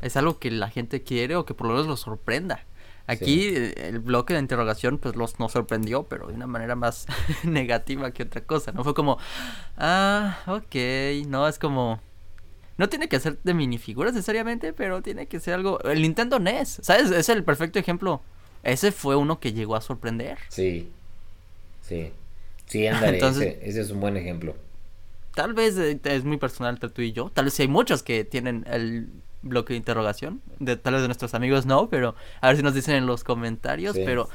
es algo que la gente quiere o que por lo menos lo sorprenda. Aquí eh, el bloque de interrogación pues los, nos sorprendió, pero de una manera más negativa que otra cosa, ¿no? Fue como, ah, ok, no, es como... No tiene que ser de minifiguras necesariamente, pero tiene que ser algo... El Nintendo NES, ¿sabes? Es el perfecto ejemplo. Ese fue uno que llegó a sorprender. Sí, sí. Sí, ándale, ese, ese es un buen ejemplo. Tal vez eh, es muy personal entre tú y yo. Tal vez hay muchos que tienen el bloque de interrogación. De tal vez de nuestros amigos no, pero a ver si nos dicen en los comentarios. Pero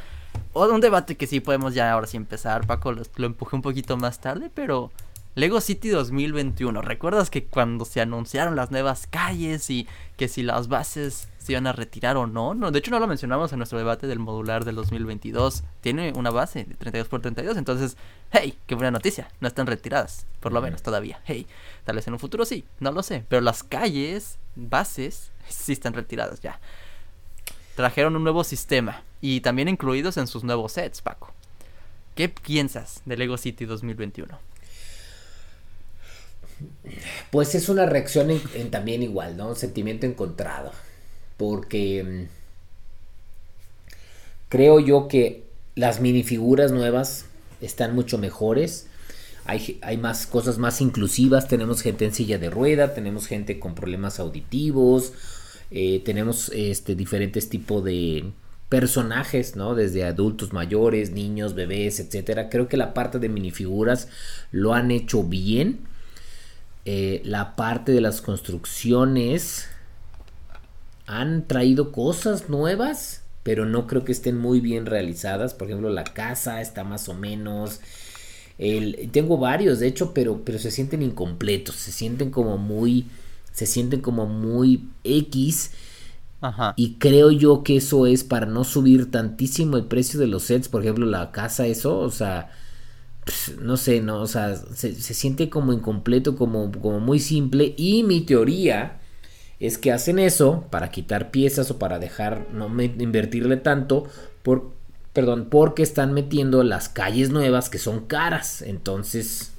o un debate que sí podemos ya ahora sí empezar. Paco lo, lo empujé un poquito más tarde, pero Lego City 2021. ¿Recuerdas que cuando se anunciaron las nuevas calles y que si las bases se iban a retirar o no? no de hecho, no lo mencionamos en nuestro debate del modular del 2022. Tiene una base de 32 por 32. Entonces, hey, qué buena noticia. No están retiradas, por lo menos todavía. Hey, tal vez en un futuro sí, no lo sé. Pero las calles, bases, sí están retiradas ya. Trajeron un nuevo sistema y también incluidos en sus nuevos sets, Paco. ¿Qué piensas de Lego City 2021? Pues es una reacción en, también igual, ¿no? Un sentimiento encontrado. Porque mm, creo yo que las minifiguras nuevas están mucho mejores. Hay, hay, más cosas más inclusivas. Tenemos gente en silla de rueda, tenemos gente con problemas auditivos, eh, tenemos este, diferentes tipos de personajes, ¿no? Desde adultos mayores, niños, bebés, etcétera. Creo que la parte de minifiguras lo han hecho bien. Eh, la parte de las construcciones han traído cosas nuevas, pero no creo que estén muy bien realizadas. Por ejemplo, la casa está más o menos. El, tengo varios, de hecho, pero, pero se sienten incompletos, se sienten como muy, se sienten como muy X. Y creo yo que eso es para no subir tantísimo el precio de los sets. Por ejemplo, la casa, eso, o sea, pues, no sé, no, o sea, se, siente como incompleto, como, como muy simple. Y mi teoría es que hacen eso para quitar piezas o para dejar, no invertirle tanto, por, perdón, porque están metiendo las calles nuevas que son caras. Entonces,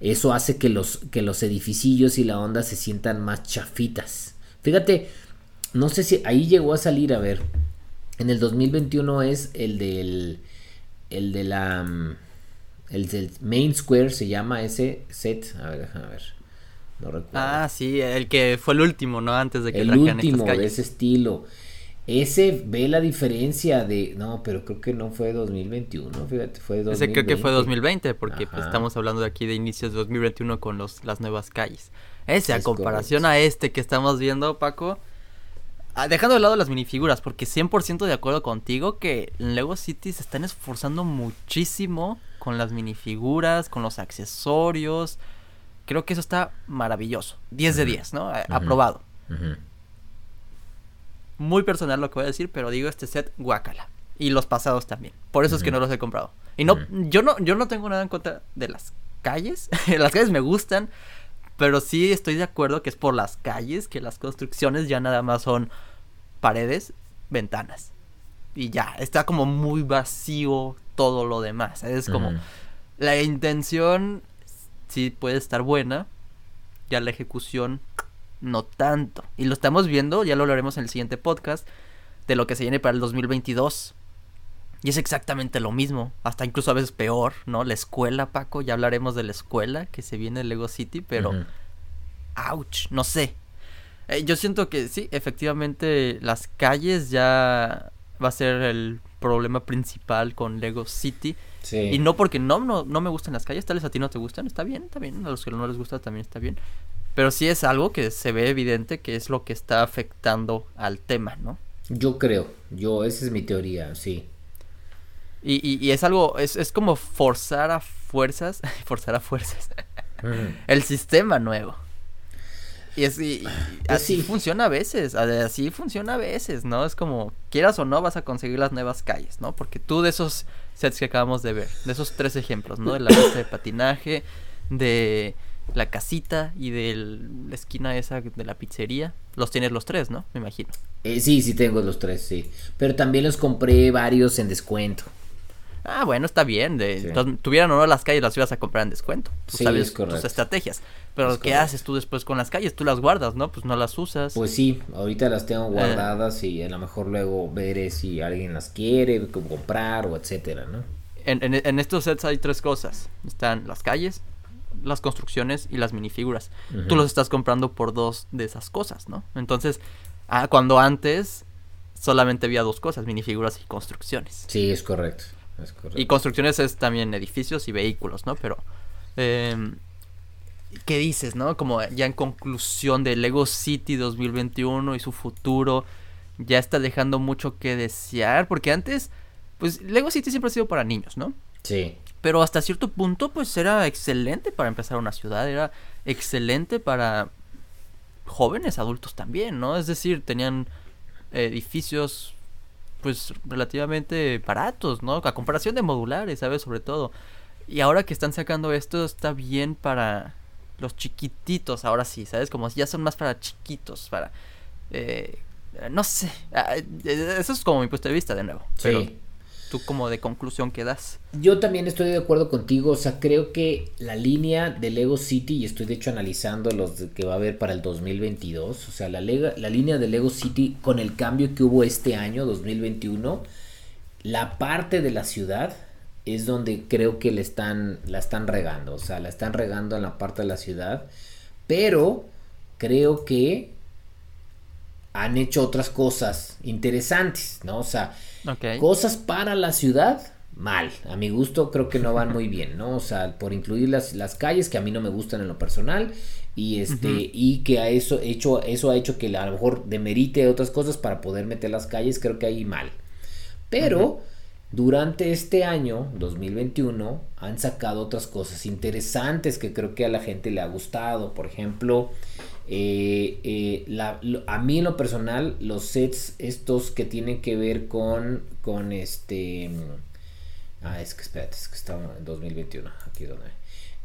eso hace que los, que los edificillos y la onda se sientan más chafitas. Fíjate, no sé si ahí llegó a salir, a ver, en el 2021 es el del, el de la mm, el del Main Square se llama ese set. A ver, déjame ver. No recuerdo. Ah, sí, el que fue el último, ¿no? Antes de que El último de ese estilo. Ese ve la diferencia de. No, pero creo que no fue 2021, fíjate, fue 2020. Ese creo que fue 2020, porque pues, estamos hablando de aquí de inicios de 2021 con los, las nuevas calles. Ese, a comparación a este que estamos viendo, Paco. Ah, dejando de lado las minifiguras, porque 100% de acuerdo contigo que Lego City se están esforzando muchísimo con las minifiguras, con los accesorios. Creo que eso está maravilloso. 10 de 10, ¿no? Aprobado. muy personal lo que voy a decir, pero digo este set guacala. Y los pasados también. Por eso es que no los he comprado. Y no, yo no, yo no tengo nada en contra de las calles. las calles me gustan. Pero sí estoy de acuerdo que es por las calles que las construcciones ya nada más son paredes, ventanas. Y ya, está como muy vacío todo lo demás. Es como la intención sí puede estar buena, ya la ejecución no tanto. Y lo estamos viendo, ya lo hablaremos en el siguiente podcast, de lo que se viene para el 2022. Y es exactamente lo mismo, hasta incluso a veces peor, ¿no? La escuela, Paco, ya hablaremos de la escuela que se viene en Lego City, pero... Ouch, no sé. Eh, yo siento que sí, efectivamente las calles ya va a ser el problema principal con Lego City. Y no porque no, no, no me gustan las calles, tal vez a ti no te gustan, está bien, está bien, a los que no les gusta también está bien. Pero sí es algo que se ve evidente que es lo que está afectando al tema, ¿no? Yo creo, yo, esa es mi teoría, sí. Y, y, es algo, es, es, como forzar a fuerzas, forzar a fuerzas, el sistema nuevo. Y, es, pues así funciona a veces, así funciona a veces, ¿no? Es como, quieras o no, vas a conseguir las nuevas calles, ¿no? Porque tú de esos sets que acabamos de ver, de esos tres ejemplos, ¿no? De la pista de patinaje, de la casita y de la esquina esa de la pizzería. Los tienes los tres, ¿no? Me imagino. Eh, sí, sí tengo los tres, sí. Pero también los compré varios en descuento. Ah, bueno, está bien. De, tuvieran o no las calles, las ibas a comprar en descuento. Tú sí, sabes tus estrategias. Pero ¿qué haces tú después con las calles? Tú las guardas, ¿no? Pues no las usas. Pues sí, ahorita las tengo eh. guardadas y a lo mejor luego veré si alguien las quiere comprar o etcétera, ¿no? En, en, estos sets hay tres cosas. Están las calles, las construcciones y las minifiguras. Tú los estás comprando por dos de esas cosas, ¿no? Entonces, ah, cuando antes solamente había dos cosas, minifiguras y construcciones. Sí, es correcto. Y construcciones es también edificios y vehículos, ¿no? Pero, em, ¿qué dices, no? Como ya en conclusión de Lego City 2021 y su futuro, ya está dejando mucho que desear, porque antes, pues Lego City siempre ha sido para niños, ¿no? Sí. Pero hasta cierto punto, pues era excelente para empezar una ciudad, era excelente para jóvenes adultos también, ¿no? Es decir, tenían edificios pues relativamente baratos, ¿no? A comparación de modulares, ¿sabes? Sobre todo. Y ahora que están sacando esto está bien para los chiquititos, ahora sí, ¿sabes? Como ya son más para chiquitos, para... Eh, no sé, ah, eh, eso es como mi punto de vista de nuevo. Sí tú como de conclusión que das. Yo también estoy de acuerdo contigo, o sea, creo que la línea de Lego City, y estoy de hecho analizando los que va a haber para el 2022, o sea, la, la línea de Lego City con el cambio que hubo este año, 2021, la parte de la ciudad es donde creo que le están, la están regando, o sea, la están regando en la parte de la ciudad, pero creo que han hecho otras cosas interesantes, ¿no? O sea, Cosas para la ciudad, mal. A mi gusto creo que no van muy bien, ¿no? O sea, por incluir las, las calles que a mí no me gustan en lo personal y este y que a eso hecho eso ha hecho que a lo mejor demerite otras cosas para poder meter las calles, creo que ahí mal. Pero durante este año 2021 han sacado otras cosas interesantes que creo que a la gente le ha gustado, por ejemplo, eh, eh, a mí en lo personal, los sets estos que tienen que ver con, con este... Ah, es que espérate, es que estamos en 2021, aquí donde...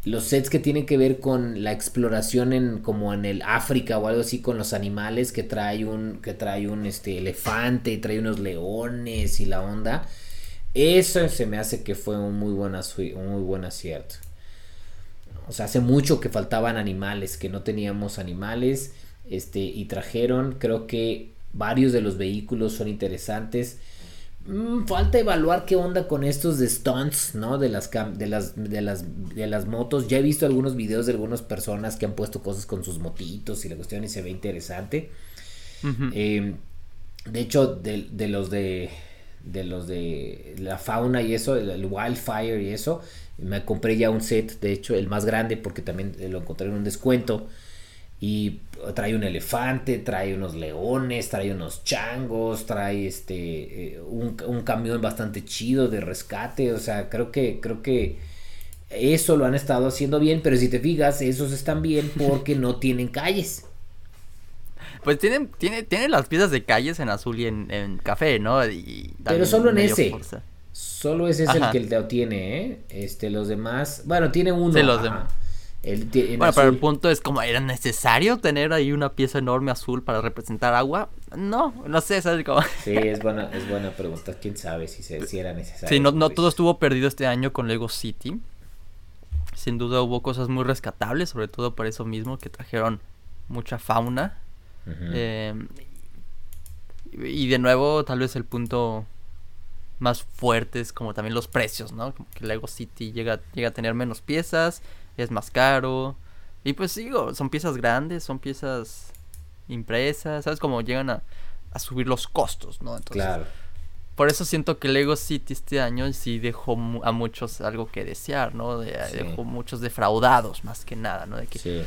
Los sets que tienen que ver con la exploración en como en el África o algo así con los animales que trae un que trae un este elefante, trae unos leones y la onda. Eso se me hace que fue un muy buen, un muy buen acierto. O sea, hace mucho que faltaban animales, que no teníamos animales, este, y trajeron, creo que varios de los vehículos son interesantes. Mm, falta evaluar qué onda con estos de stunts, ¿no? De las, de las, de las, de las motos. Ya he visto algunos videos de algunas personas que han puesto cosas con sus motitos y la cuestión y se ve interesante. Em, de hecho, de, de, los de de los de la fauna y eso, el wildfire y eso, me compré ya un set, de hecho, el más grande porque también lo encontré en un descuento. Y trae un elefante, trae unos leones, trae unos changos, trae este eh, un, un, camión bastante chido de rescate. O sea, creo que, creo que eso lo han estado haciendo bien, pero si te fijas, esos están bien porque no tienen calles. Pues tienen, tiene, tiene las piezas de calles en azul y en, café, ¿no? Y Pero solo en ese. Solo ese es el que lo tiene, ¿eh? Este, los demás. Bueno, tiene uno. Sí, los demás. bueno, pero el punto es como, ¿era necesario tener ahí una pieza enorme azul para representar agua? No, no sé, ¿sabes cómo? Sí, es buena, es buena pregunta. ¿Quién sabe si, se, si era necesario? Sí, no, no todo estuvo perdido este año con Lego City. Sin duda hubo cosas muy rescatables, sobre todo por eso mismo, que trajeron mucha fauna. Eh, y de nuevo, tal vez el punto más fuertes, como también los precios, ¿no? Como que Lego City llega, llega a tener menos piezas, es más caro. Y pues digo, son piezas grandes, son piezas impresas, ¿sabes? Como llegan a, a subir los costos, ¿no? Entonces, claro. Por eso siento que Lego City este año sí dejó a muchos algo que desear, ¿no? Dejó muchos defraudados, más que nada, ¿no? De que, sí.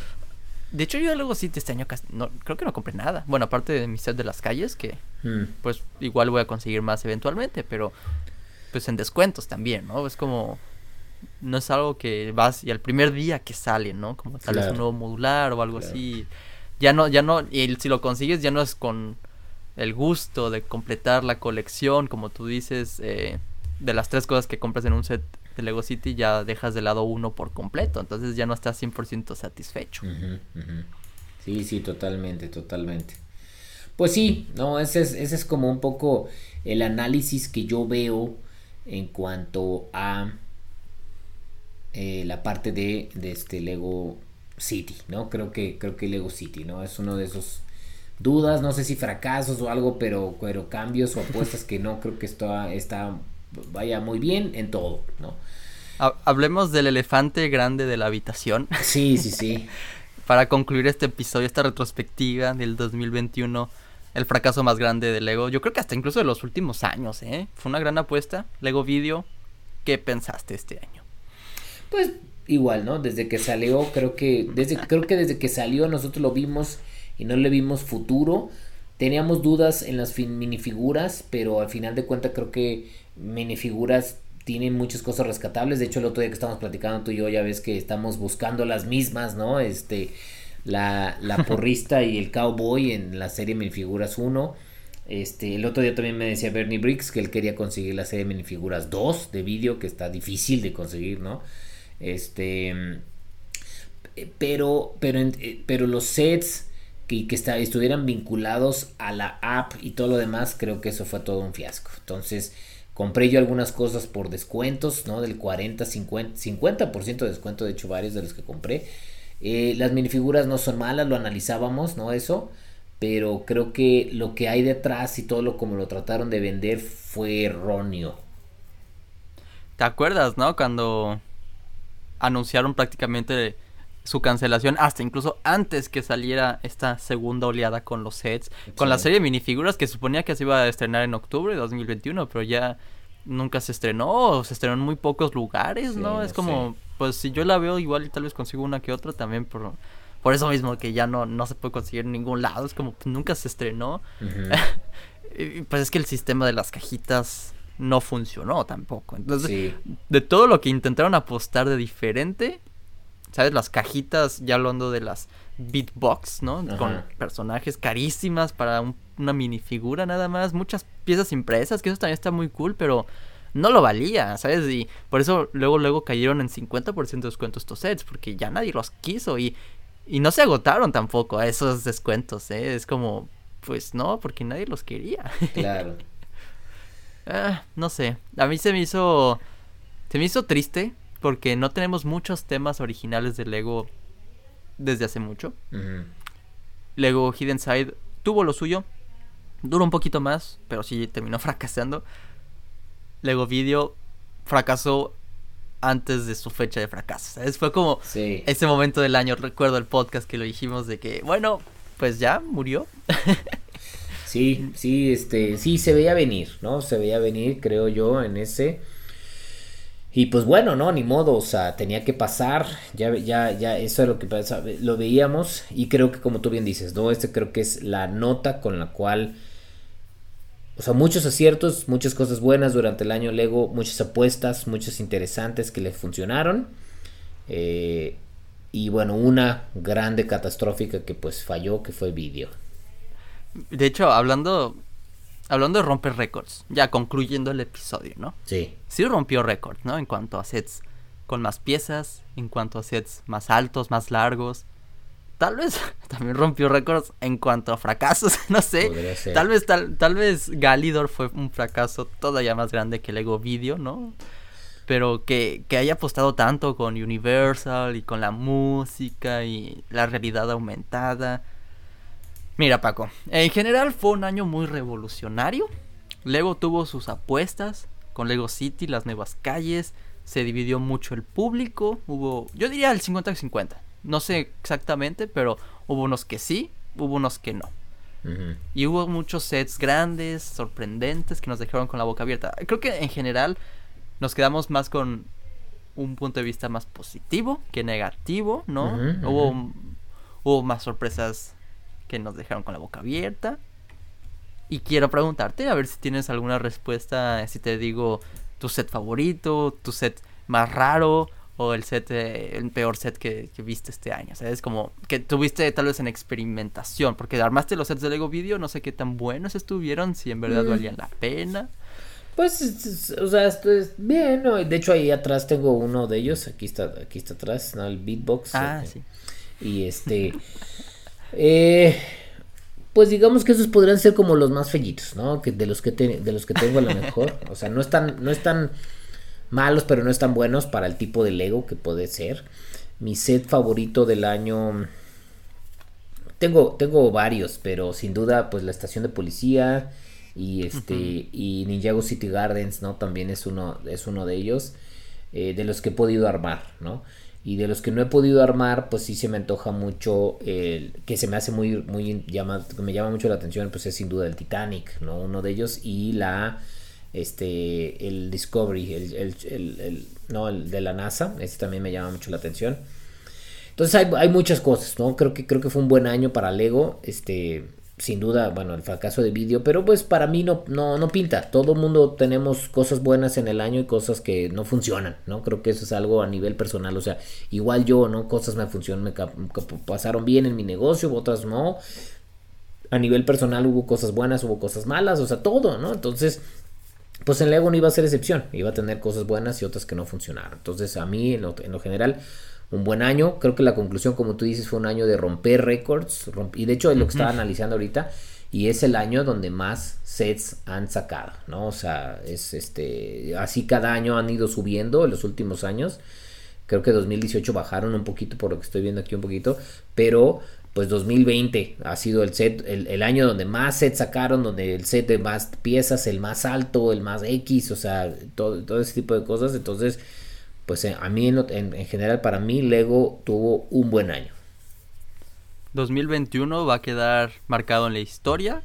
De hecho, yo luego sí este año no, creo que no compré nada. Bueno, aparte de mi set de las calles, que hmm. pues igual voy a conseguir más eventualmente, pero pues en descuentos también, ¿no? Es como no es algo que vas y al primer día que sale, ¿no? Como tal vez un nuevo modular o algo así. Ya no, ya no, y si lo consigues ya no es con el gusto de completar la colección, como tú dices, eh, de las tres cosas que compras en un set de Lego City ya dejas de lado uno por completo, entonces ya no estás 100% satisfecho. Sí, sí, totalmente, totalmente. Pues sí, no, ese es, ese es como un poco el análisis que yo veo en cuanto a eh, la parte de, de, este Lego City, ¿no? Creo que, creo que Lego City, ¿no? Es uno de esos dudas, no sé si fracasos o algo, pero, pero cambios o apuestas que no creo que está, está vaya muy bien en todo, ¿no? Hablemos del elefante grande de la habitación. Sí, sí, sí. Para concluir este episodio, esta retrospectiva del 2021, el fracaso más grande de Lego, yo creo que hasta incluso de los últimos años, ¿eh? Fue una gran apuesta. Lego Video, ¿qué pensaste este año? Pues igual, ¿no? Desde que salió, creo que desde creo que desde que salió nosotros lo vimos y no le vimos futuro. Teníamos dudas en las minifiguras, pero al final de cuentas creo que minifiguras tienen muchas cosas rescatables. De hecho, el otro día que estamos platicando tú y yo, ya ves que estamos buscando las mismas, ¿no? Este, la, la porrista y el cowboy en la serie Minifiguras 1. Este, el otro día también me decía Bernie Briggs que él quería conseguir la serie Minifiguras 2 de vídeo, que está difícil de conseguir, ¿no? Este, pero, pero, eh, pero los sets que, que estuvieran vinculados a la app y todo lo demás, creo que eso fue todo un fiasco. Entonces, compré yo algunas cosas por descuentos, ¿no? Del 40, 50, 50% de descuento, de hecho, varios de los que compré. Eh, las minifiguras no son malas, lo analizábamos, ¿no? Eso. Pero creo que lo que hay detrás y todo lo como lo trataron de vender fue erróneo. ¿Te acuerdas, no? Cuando anunciaron prácticamente su cancelación hasta incluso antes que saliera esta segunda oleada con los sets, con la serie de minifiguras que suponía que se iba a estrenar en octubre de 2021, pero ya nunca se estrenó, se estrenó en muy pocos lugares, ¿no? es como, pues si yo la veo igual tal vez consigo una que otra también por, por eso mismo que ya no, no se puede conseguir en ningún lado, es como, pues, nunca se estrenó. pues es que el sistema de las cajitas no funcionó tampoco. Entonces, de todo lo que intentaron apostar de diferente, ¿sabes? Las cajitas, ya hablando de las beatbox, ¿no? Con personajes carísimas para una minifigura nada más, muchas piezas impresas, que eso también está muy cool, pero no lo valía, ¿sabes? Y por eso luego luego cayeron en 50% de descuento estos sets, porque ya nadie los quiso y, y no se agotaron tampoco a esos descuentos, ¿eh? Es como, pues no, porque nadie los quería. Claro. ah, no sé, a mí se me hizo, se me hizo triste porque no tenemos muchos temas originales de Lego desde hace mucho. Lego Hidden Side tuvo lo suyo, duró un poquito más, pero sí terminó fracasando. Lego Video fracasó antes de su fecha de fracaso. Fue como ese momento del año, recuerdo el podcast que lo dijimos de que, bueno, pues ya murió. sí, sí, este, sí se veía venir, ¿no? Se veía venir, creo yo, en ese y pues bueno, no, ni modo, o sea, tenía que pasar, ya, ya, ya, eso es lo que lo veíamos y creo que como tú bien dices, ¿no? Este creo que es la nota con la cual, o sea, muchos aciertos, muchas cosas buenas durante el año Lego, muchas apuestas, muchas interesantes que le funcionaron. Eh, y bueno, una grande catastrófica que pues falló, que fue vídeo. De hecho, hablando hablando de romper récords, ya concluyendo el episodio, ¿no? Sí. Sí rompió récord, ¿no? En cuanto a sets con más piezas, en cuanto a sets más altos, más largos. Tal vez también rompió récords en cuanto a fracasos, no sé. Tal vez tal, tal vez Galidor fue un fracaso todavía más grande que Lego Video, ¿no? Pero que, que haya apostado tanto con Universal y con la música y la realidad aumentada. Mira, Paco, en general fue un año muy revolucionario. Lego tuvo sus apuestas con Lego City, las nuevas calles, se dividió mucho el público, hubo, yo diría el 50-50, no sé exactamente, pero hubo unos que sí, hubo unos que no. Y hubo muchos sets grandes, sorprendentes, que nos dejaron con la boca abierta. Creo que en general nos quedamos más con un punto de vista más positivo que negativo, ¿no? Hubo, hubo más sorpresas que nos dejaron con la boca abierta. Y quiero preguntarte, a ver si tienes alguna respuesta, si te digo tu set favorito, tu set más raro o el set, eh, el peor set que, que viste este año. ¿Sabes? Como que tuviste tal vez en experimentación, porque armaste los sets de Lego Video, no sé qué tan buenos estuvieron, si en verdad Mm. valían la pena. Pues, es- es- o sea, esto es bien, ¿no? De hecho, ahí atrás tengo uno de ellos. Aquí está, aquí está atrás, ¿no? El beatbox. Ah, eh, sí. Y este. eh, pues digamos que esos podrían ser como los más fellitos, ¿no? Que de los que te- de los que tengo a lo mejor. O sea, no están, no están malos, pero no están buenos para el tipo de Lego que puede ser. Mi set favorito del año. Tengo, tengo varios, pero sin duda, pues la estación de policía y este y Ninjago City Gardens, ¿no? También es uno, es uno de ellos, eh, de los que he podido armar, ¿no? Y de los que no he podido armar, pues sí se me antoja mucho, el que se me hace muy, muy llama, me llama mucho la atención, pues es sin duda el Titanic, ¿no? Uno de ellos y la, este, el Discovery, el, el, no, el de la NASA, ese también me llama mucho la atención. Entonces hay, hay muchas cosas, ¿no? Creo que, creo que fue un buen año para Lego. Este, sin duda, bueno, el fracaso de vídeo, pero pues para mí no, no, no pinta. Todo mundo tenemos cosas buenas en el año y cosas que no funcionan, ¿no? Creo que eso es algo a nivel personal. O sea, igual yo, ¿no? Cosas me funcionan, me pasaron bien en mi negocio, otras no. A nivel personal hubo cosas buenas, hubo cosas malas, o sea, todo, ¿no? Entonces, pues en Lego no iba a ser excepción, iba a tener cosas buenas y otras que no funcionaron. Entonces, a mí, en lo, en lo general, un buen año. Creo que la conclusión, como tú dices, fue un año de romper récords. romp- y de hecho es lo que estaba analizando ahorita. Y es el año donde más sets han sacado, ¿no? O sea, es este. Así cada año han ido subiendo en los últimos años. Creo que 2018 bajaron un poquito, por lo que estoy viendo aquí un poquito. Pero pues 2020 ha sido el set, el, el año donde más sets sacaron, donde el set de más piezas, el más alto, el más X, o sea, todo, todo ese tipo de cosas. Entonces, pues eh, a mí en, lo- en- en general, para mí, Lego tuvo un buen año. 2021 va a quedar marcado en la historia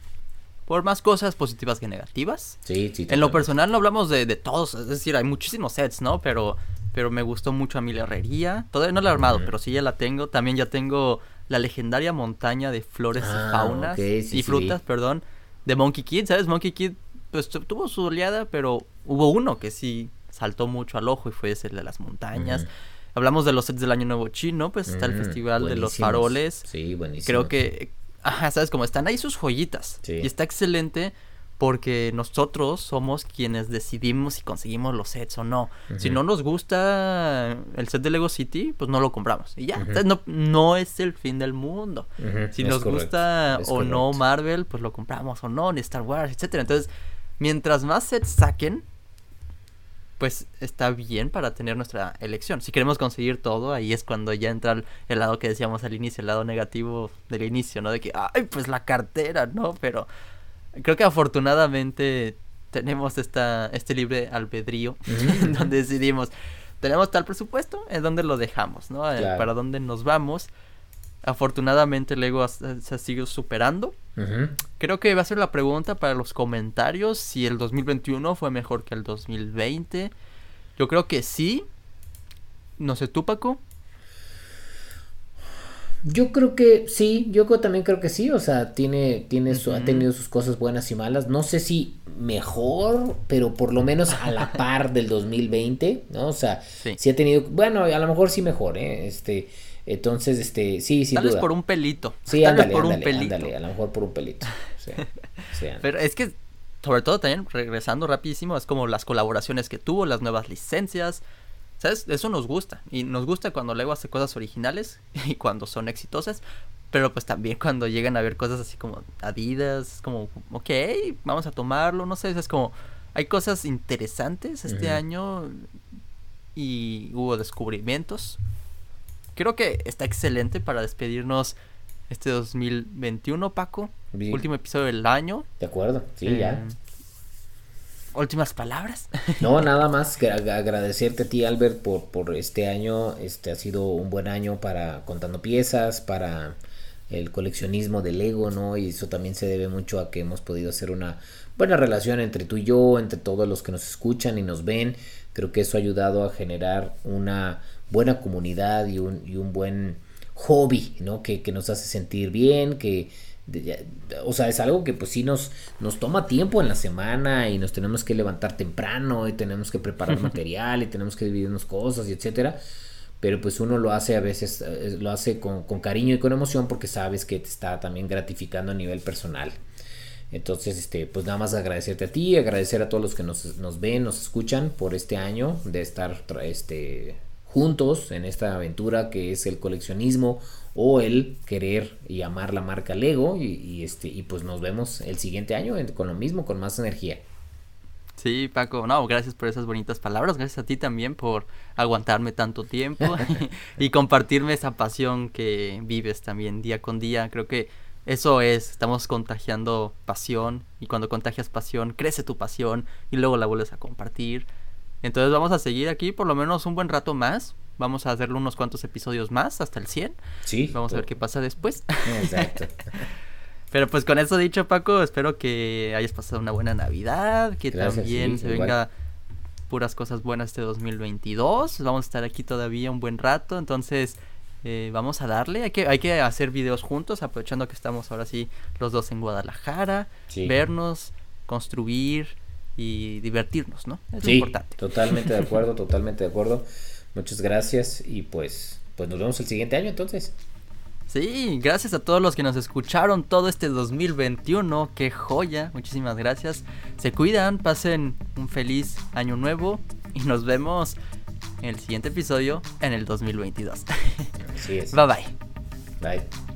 por más cosas positivas que negativas. Sí, sí. En lo personal no hablamos de, de todos, es decir, hay muchísimos sets, ¿no? Pero, pero me gustó mucho a mí la herrería. Todavía no la he armado, pero sí ya la tengo. También ya tengo la legendaria montaña de flores Ah, y faunas sí, y frutas, perdón, de Monkey Kid, ¿sabes? Monkey Kid pues tu- tuvo su oleada, pero hubo uno que sí saltó mucho al ojo y fue ese de las montañas. Hablamos de los sets del Año Nuevo Chino, pues está el Festival de los. Faroles. Sí, buenísimo. Creo que, ajá, sabes, como están ahí sus joyitas. Sí. Y está excelente porque nosotros somos quienes decidimos si conseguimos los sets o no. Si no nos gusta el set de Lego City, pues no lo compramos. Y ya, entonces no, no es el fin del mundo. Si es nos correcto, gusta es o no. Marvel, pues lo compramos o no, ni Star Wars, etcétera. Entonces, mientras más sets saquen, pues está bien para tener nuestra elección. Si queremos conseguir todo, ahí es cuando ya entra el, el lado que decíamos al inicio, el lado negativo del inicio, ¿no? De que, ay, pues la cartera, ¿no? Pero creo que afortunadamente tenemos esta, este libre albedrío en donde decidimos, tenemos tal presupuesto, en donde lo dejamos, ¿no? Eh, Claro. Para dónde nos vamos. Afortunadamente Lego has- se ha seguido superando. Creo que va a ser la pregunta para los comentarios si el 2021 fue mejor que el 2020. Yo creo que sí. No sé tú, Paco. Yo creo que sí, yo también creo que sí, o sea, tiene, tiene su- ha tenido sus cosas buenas y malas, no sé si mejor, pero por lo menos a la par del 2020, ¿no? O sea, Sí. sí ha tenido, bueno, a lo mejor sí mejor, ¿eh? Este, entonces, este, sí, sin Tal duda. vez por un pelito. Sí, Tal ándale, vez por ándale, un pelito. ándale, a lo mejor por un pelito. Pero es que, sobre todo también, regresando rapidísimo, es como las colaboraciones que tuvo, las nuevas licencias. ¿Sabes? Eso nos gusta. Y nos gusta cuando Lego hace cosas originales y cuando son exitosas. Pero pues también cuando llegan a ver cosas así como Adidas, es como, ok, vamos a tomarlo, no sé, es como, hay cosas interesantes este año y hubo descubrimientos. Creo que está excelente para despedirnos este 2021, Paco. Último episodio del año. De acuerdo, sí, ya. Eh, últimas palabras. No, nada más que agradecerte a ti, Albert, por, por este año. Este ha sido un buen año para contando piezas, para el coleccionismo del Lego, ¿no? Y eso también se debe mucho a que hemos podido hacer una buena relación entre tú y yo, entre todos los que nos escuchan y nos ven. Creo que eso ha ayudado a generar una buena comunidad y un, y un buen hobby, ¿no? Que, que nos hace sentir bien, que, o sea, es algo que pues sí nos, nos toma tiempo en la semana y nos tenemos que levantar temprano y tenemos que preparar material y tenemos que dividirnos cosas y etcétera pero pues uno lo hace a veces, eh, lo hace con, cariño y con emoción porque sabes que te está también gratificando a nivel personal. Entonces, este, pues nada más agradecerte a ti, agradecer a todos los que nos, nos ven, nos escuchan por este año de estar este, juntos en esta aventura que es el coleccionismo o el querer y amar la marca Lego y, este, y pues nos vemos el siguiente año con lo mismo, con más energía. Sí, Paco, no, gracias por esas bonitas palabras, gracias a ti también por aguantarme tanto tiempo y, compartirme esa pasión que vives también día con día. Creo que eso es, estamos contagiando pasión y cuando contagias pasión, crece tu pasión y luego la vuelves a compartir. Entonces vamos a seguir aquí por lo menos un buen rato más. Vamos a hacerle unos cuantos episodios más hasta el 100. Sí. Vamos a ver qué pasa después. Exacto. Pero pues con eso dicho, Paco, espero que hayas pasado una buena Navidad, que también se venga puras cosas buenas este 2022. Vamos a estar aquí todavía un buen rato, entonces eh, vamos a darle. Hay que, hay que hacer videos juntos, aprovechando que estamos ahora sí los dos en Guadalajara, vernos, construir y divertirnos, ¿no? Es sí, importante. Totalmente de acuerdo, totalmente de acuerdo. Muchas gracias y pues, pues nos vemos el siguiente año entonces. Sí, gracias a todos los que nos escucharon todo este 2021. Qué joya. Muchísimas gracias. Se cuidan, pasen un feliz año nuevo y nos vemos en el siguiente episodio en el 2022. Así es. Bye bye. Bye.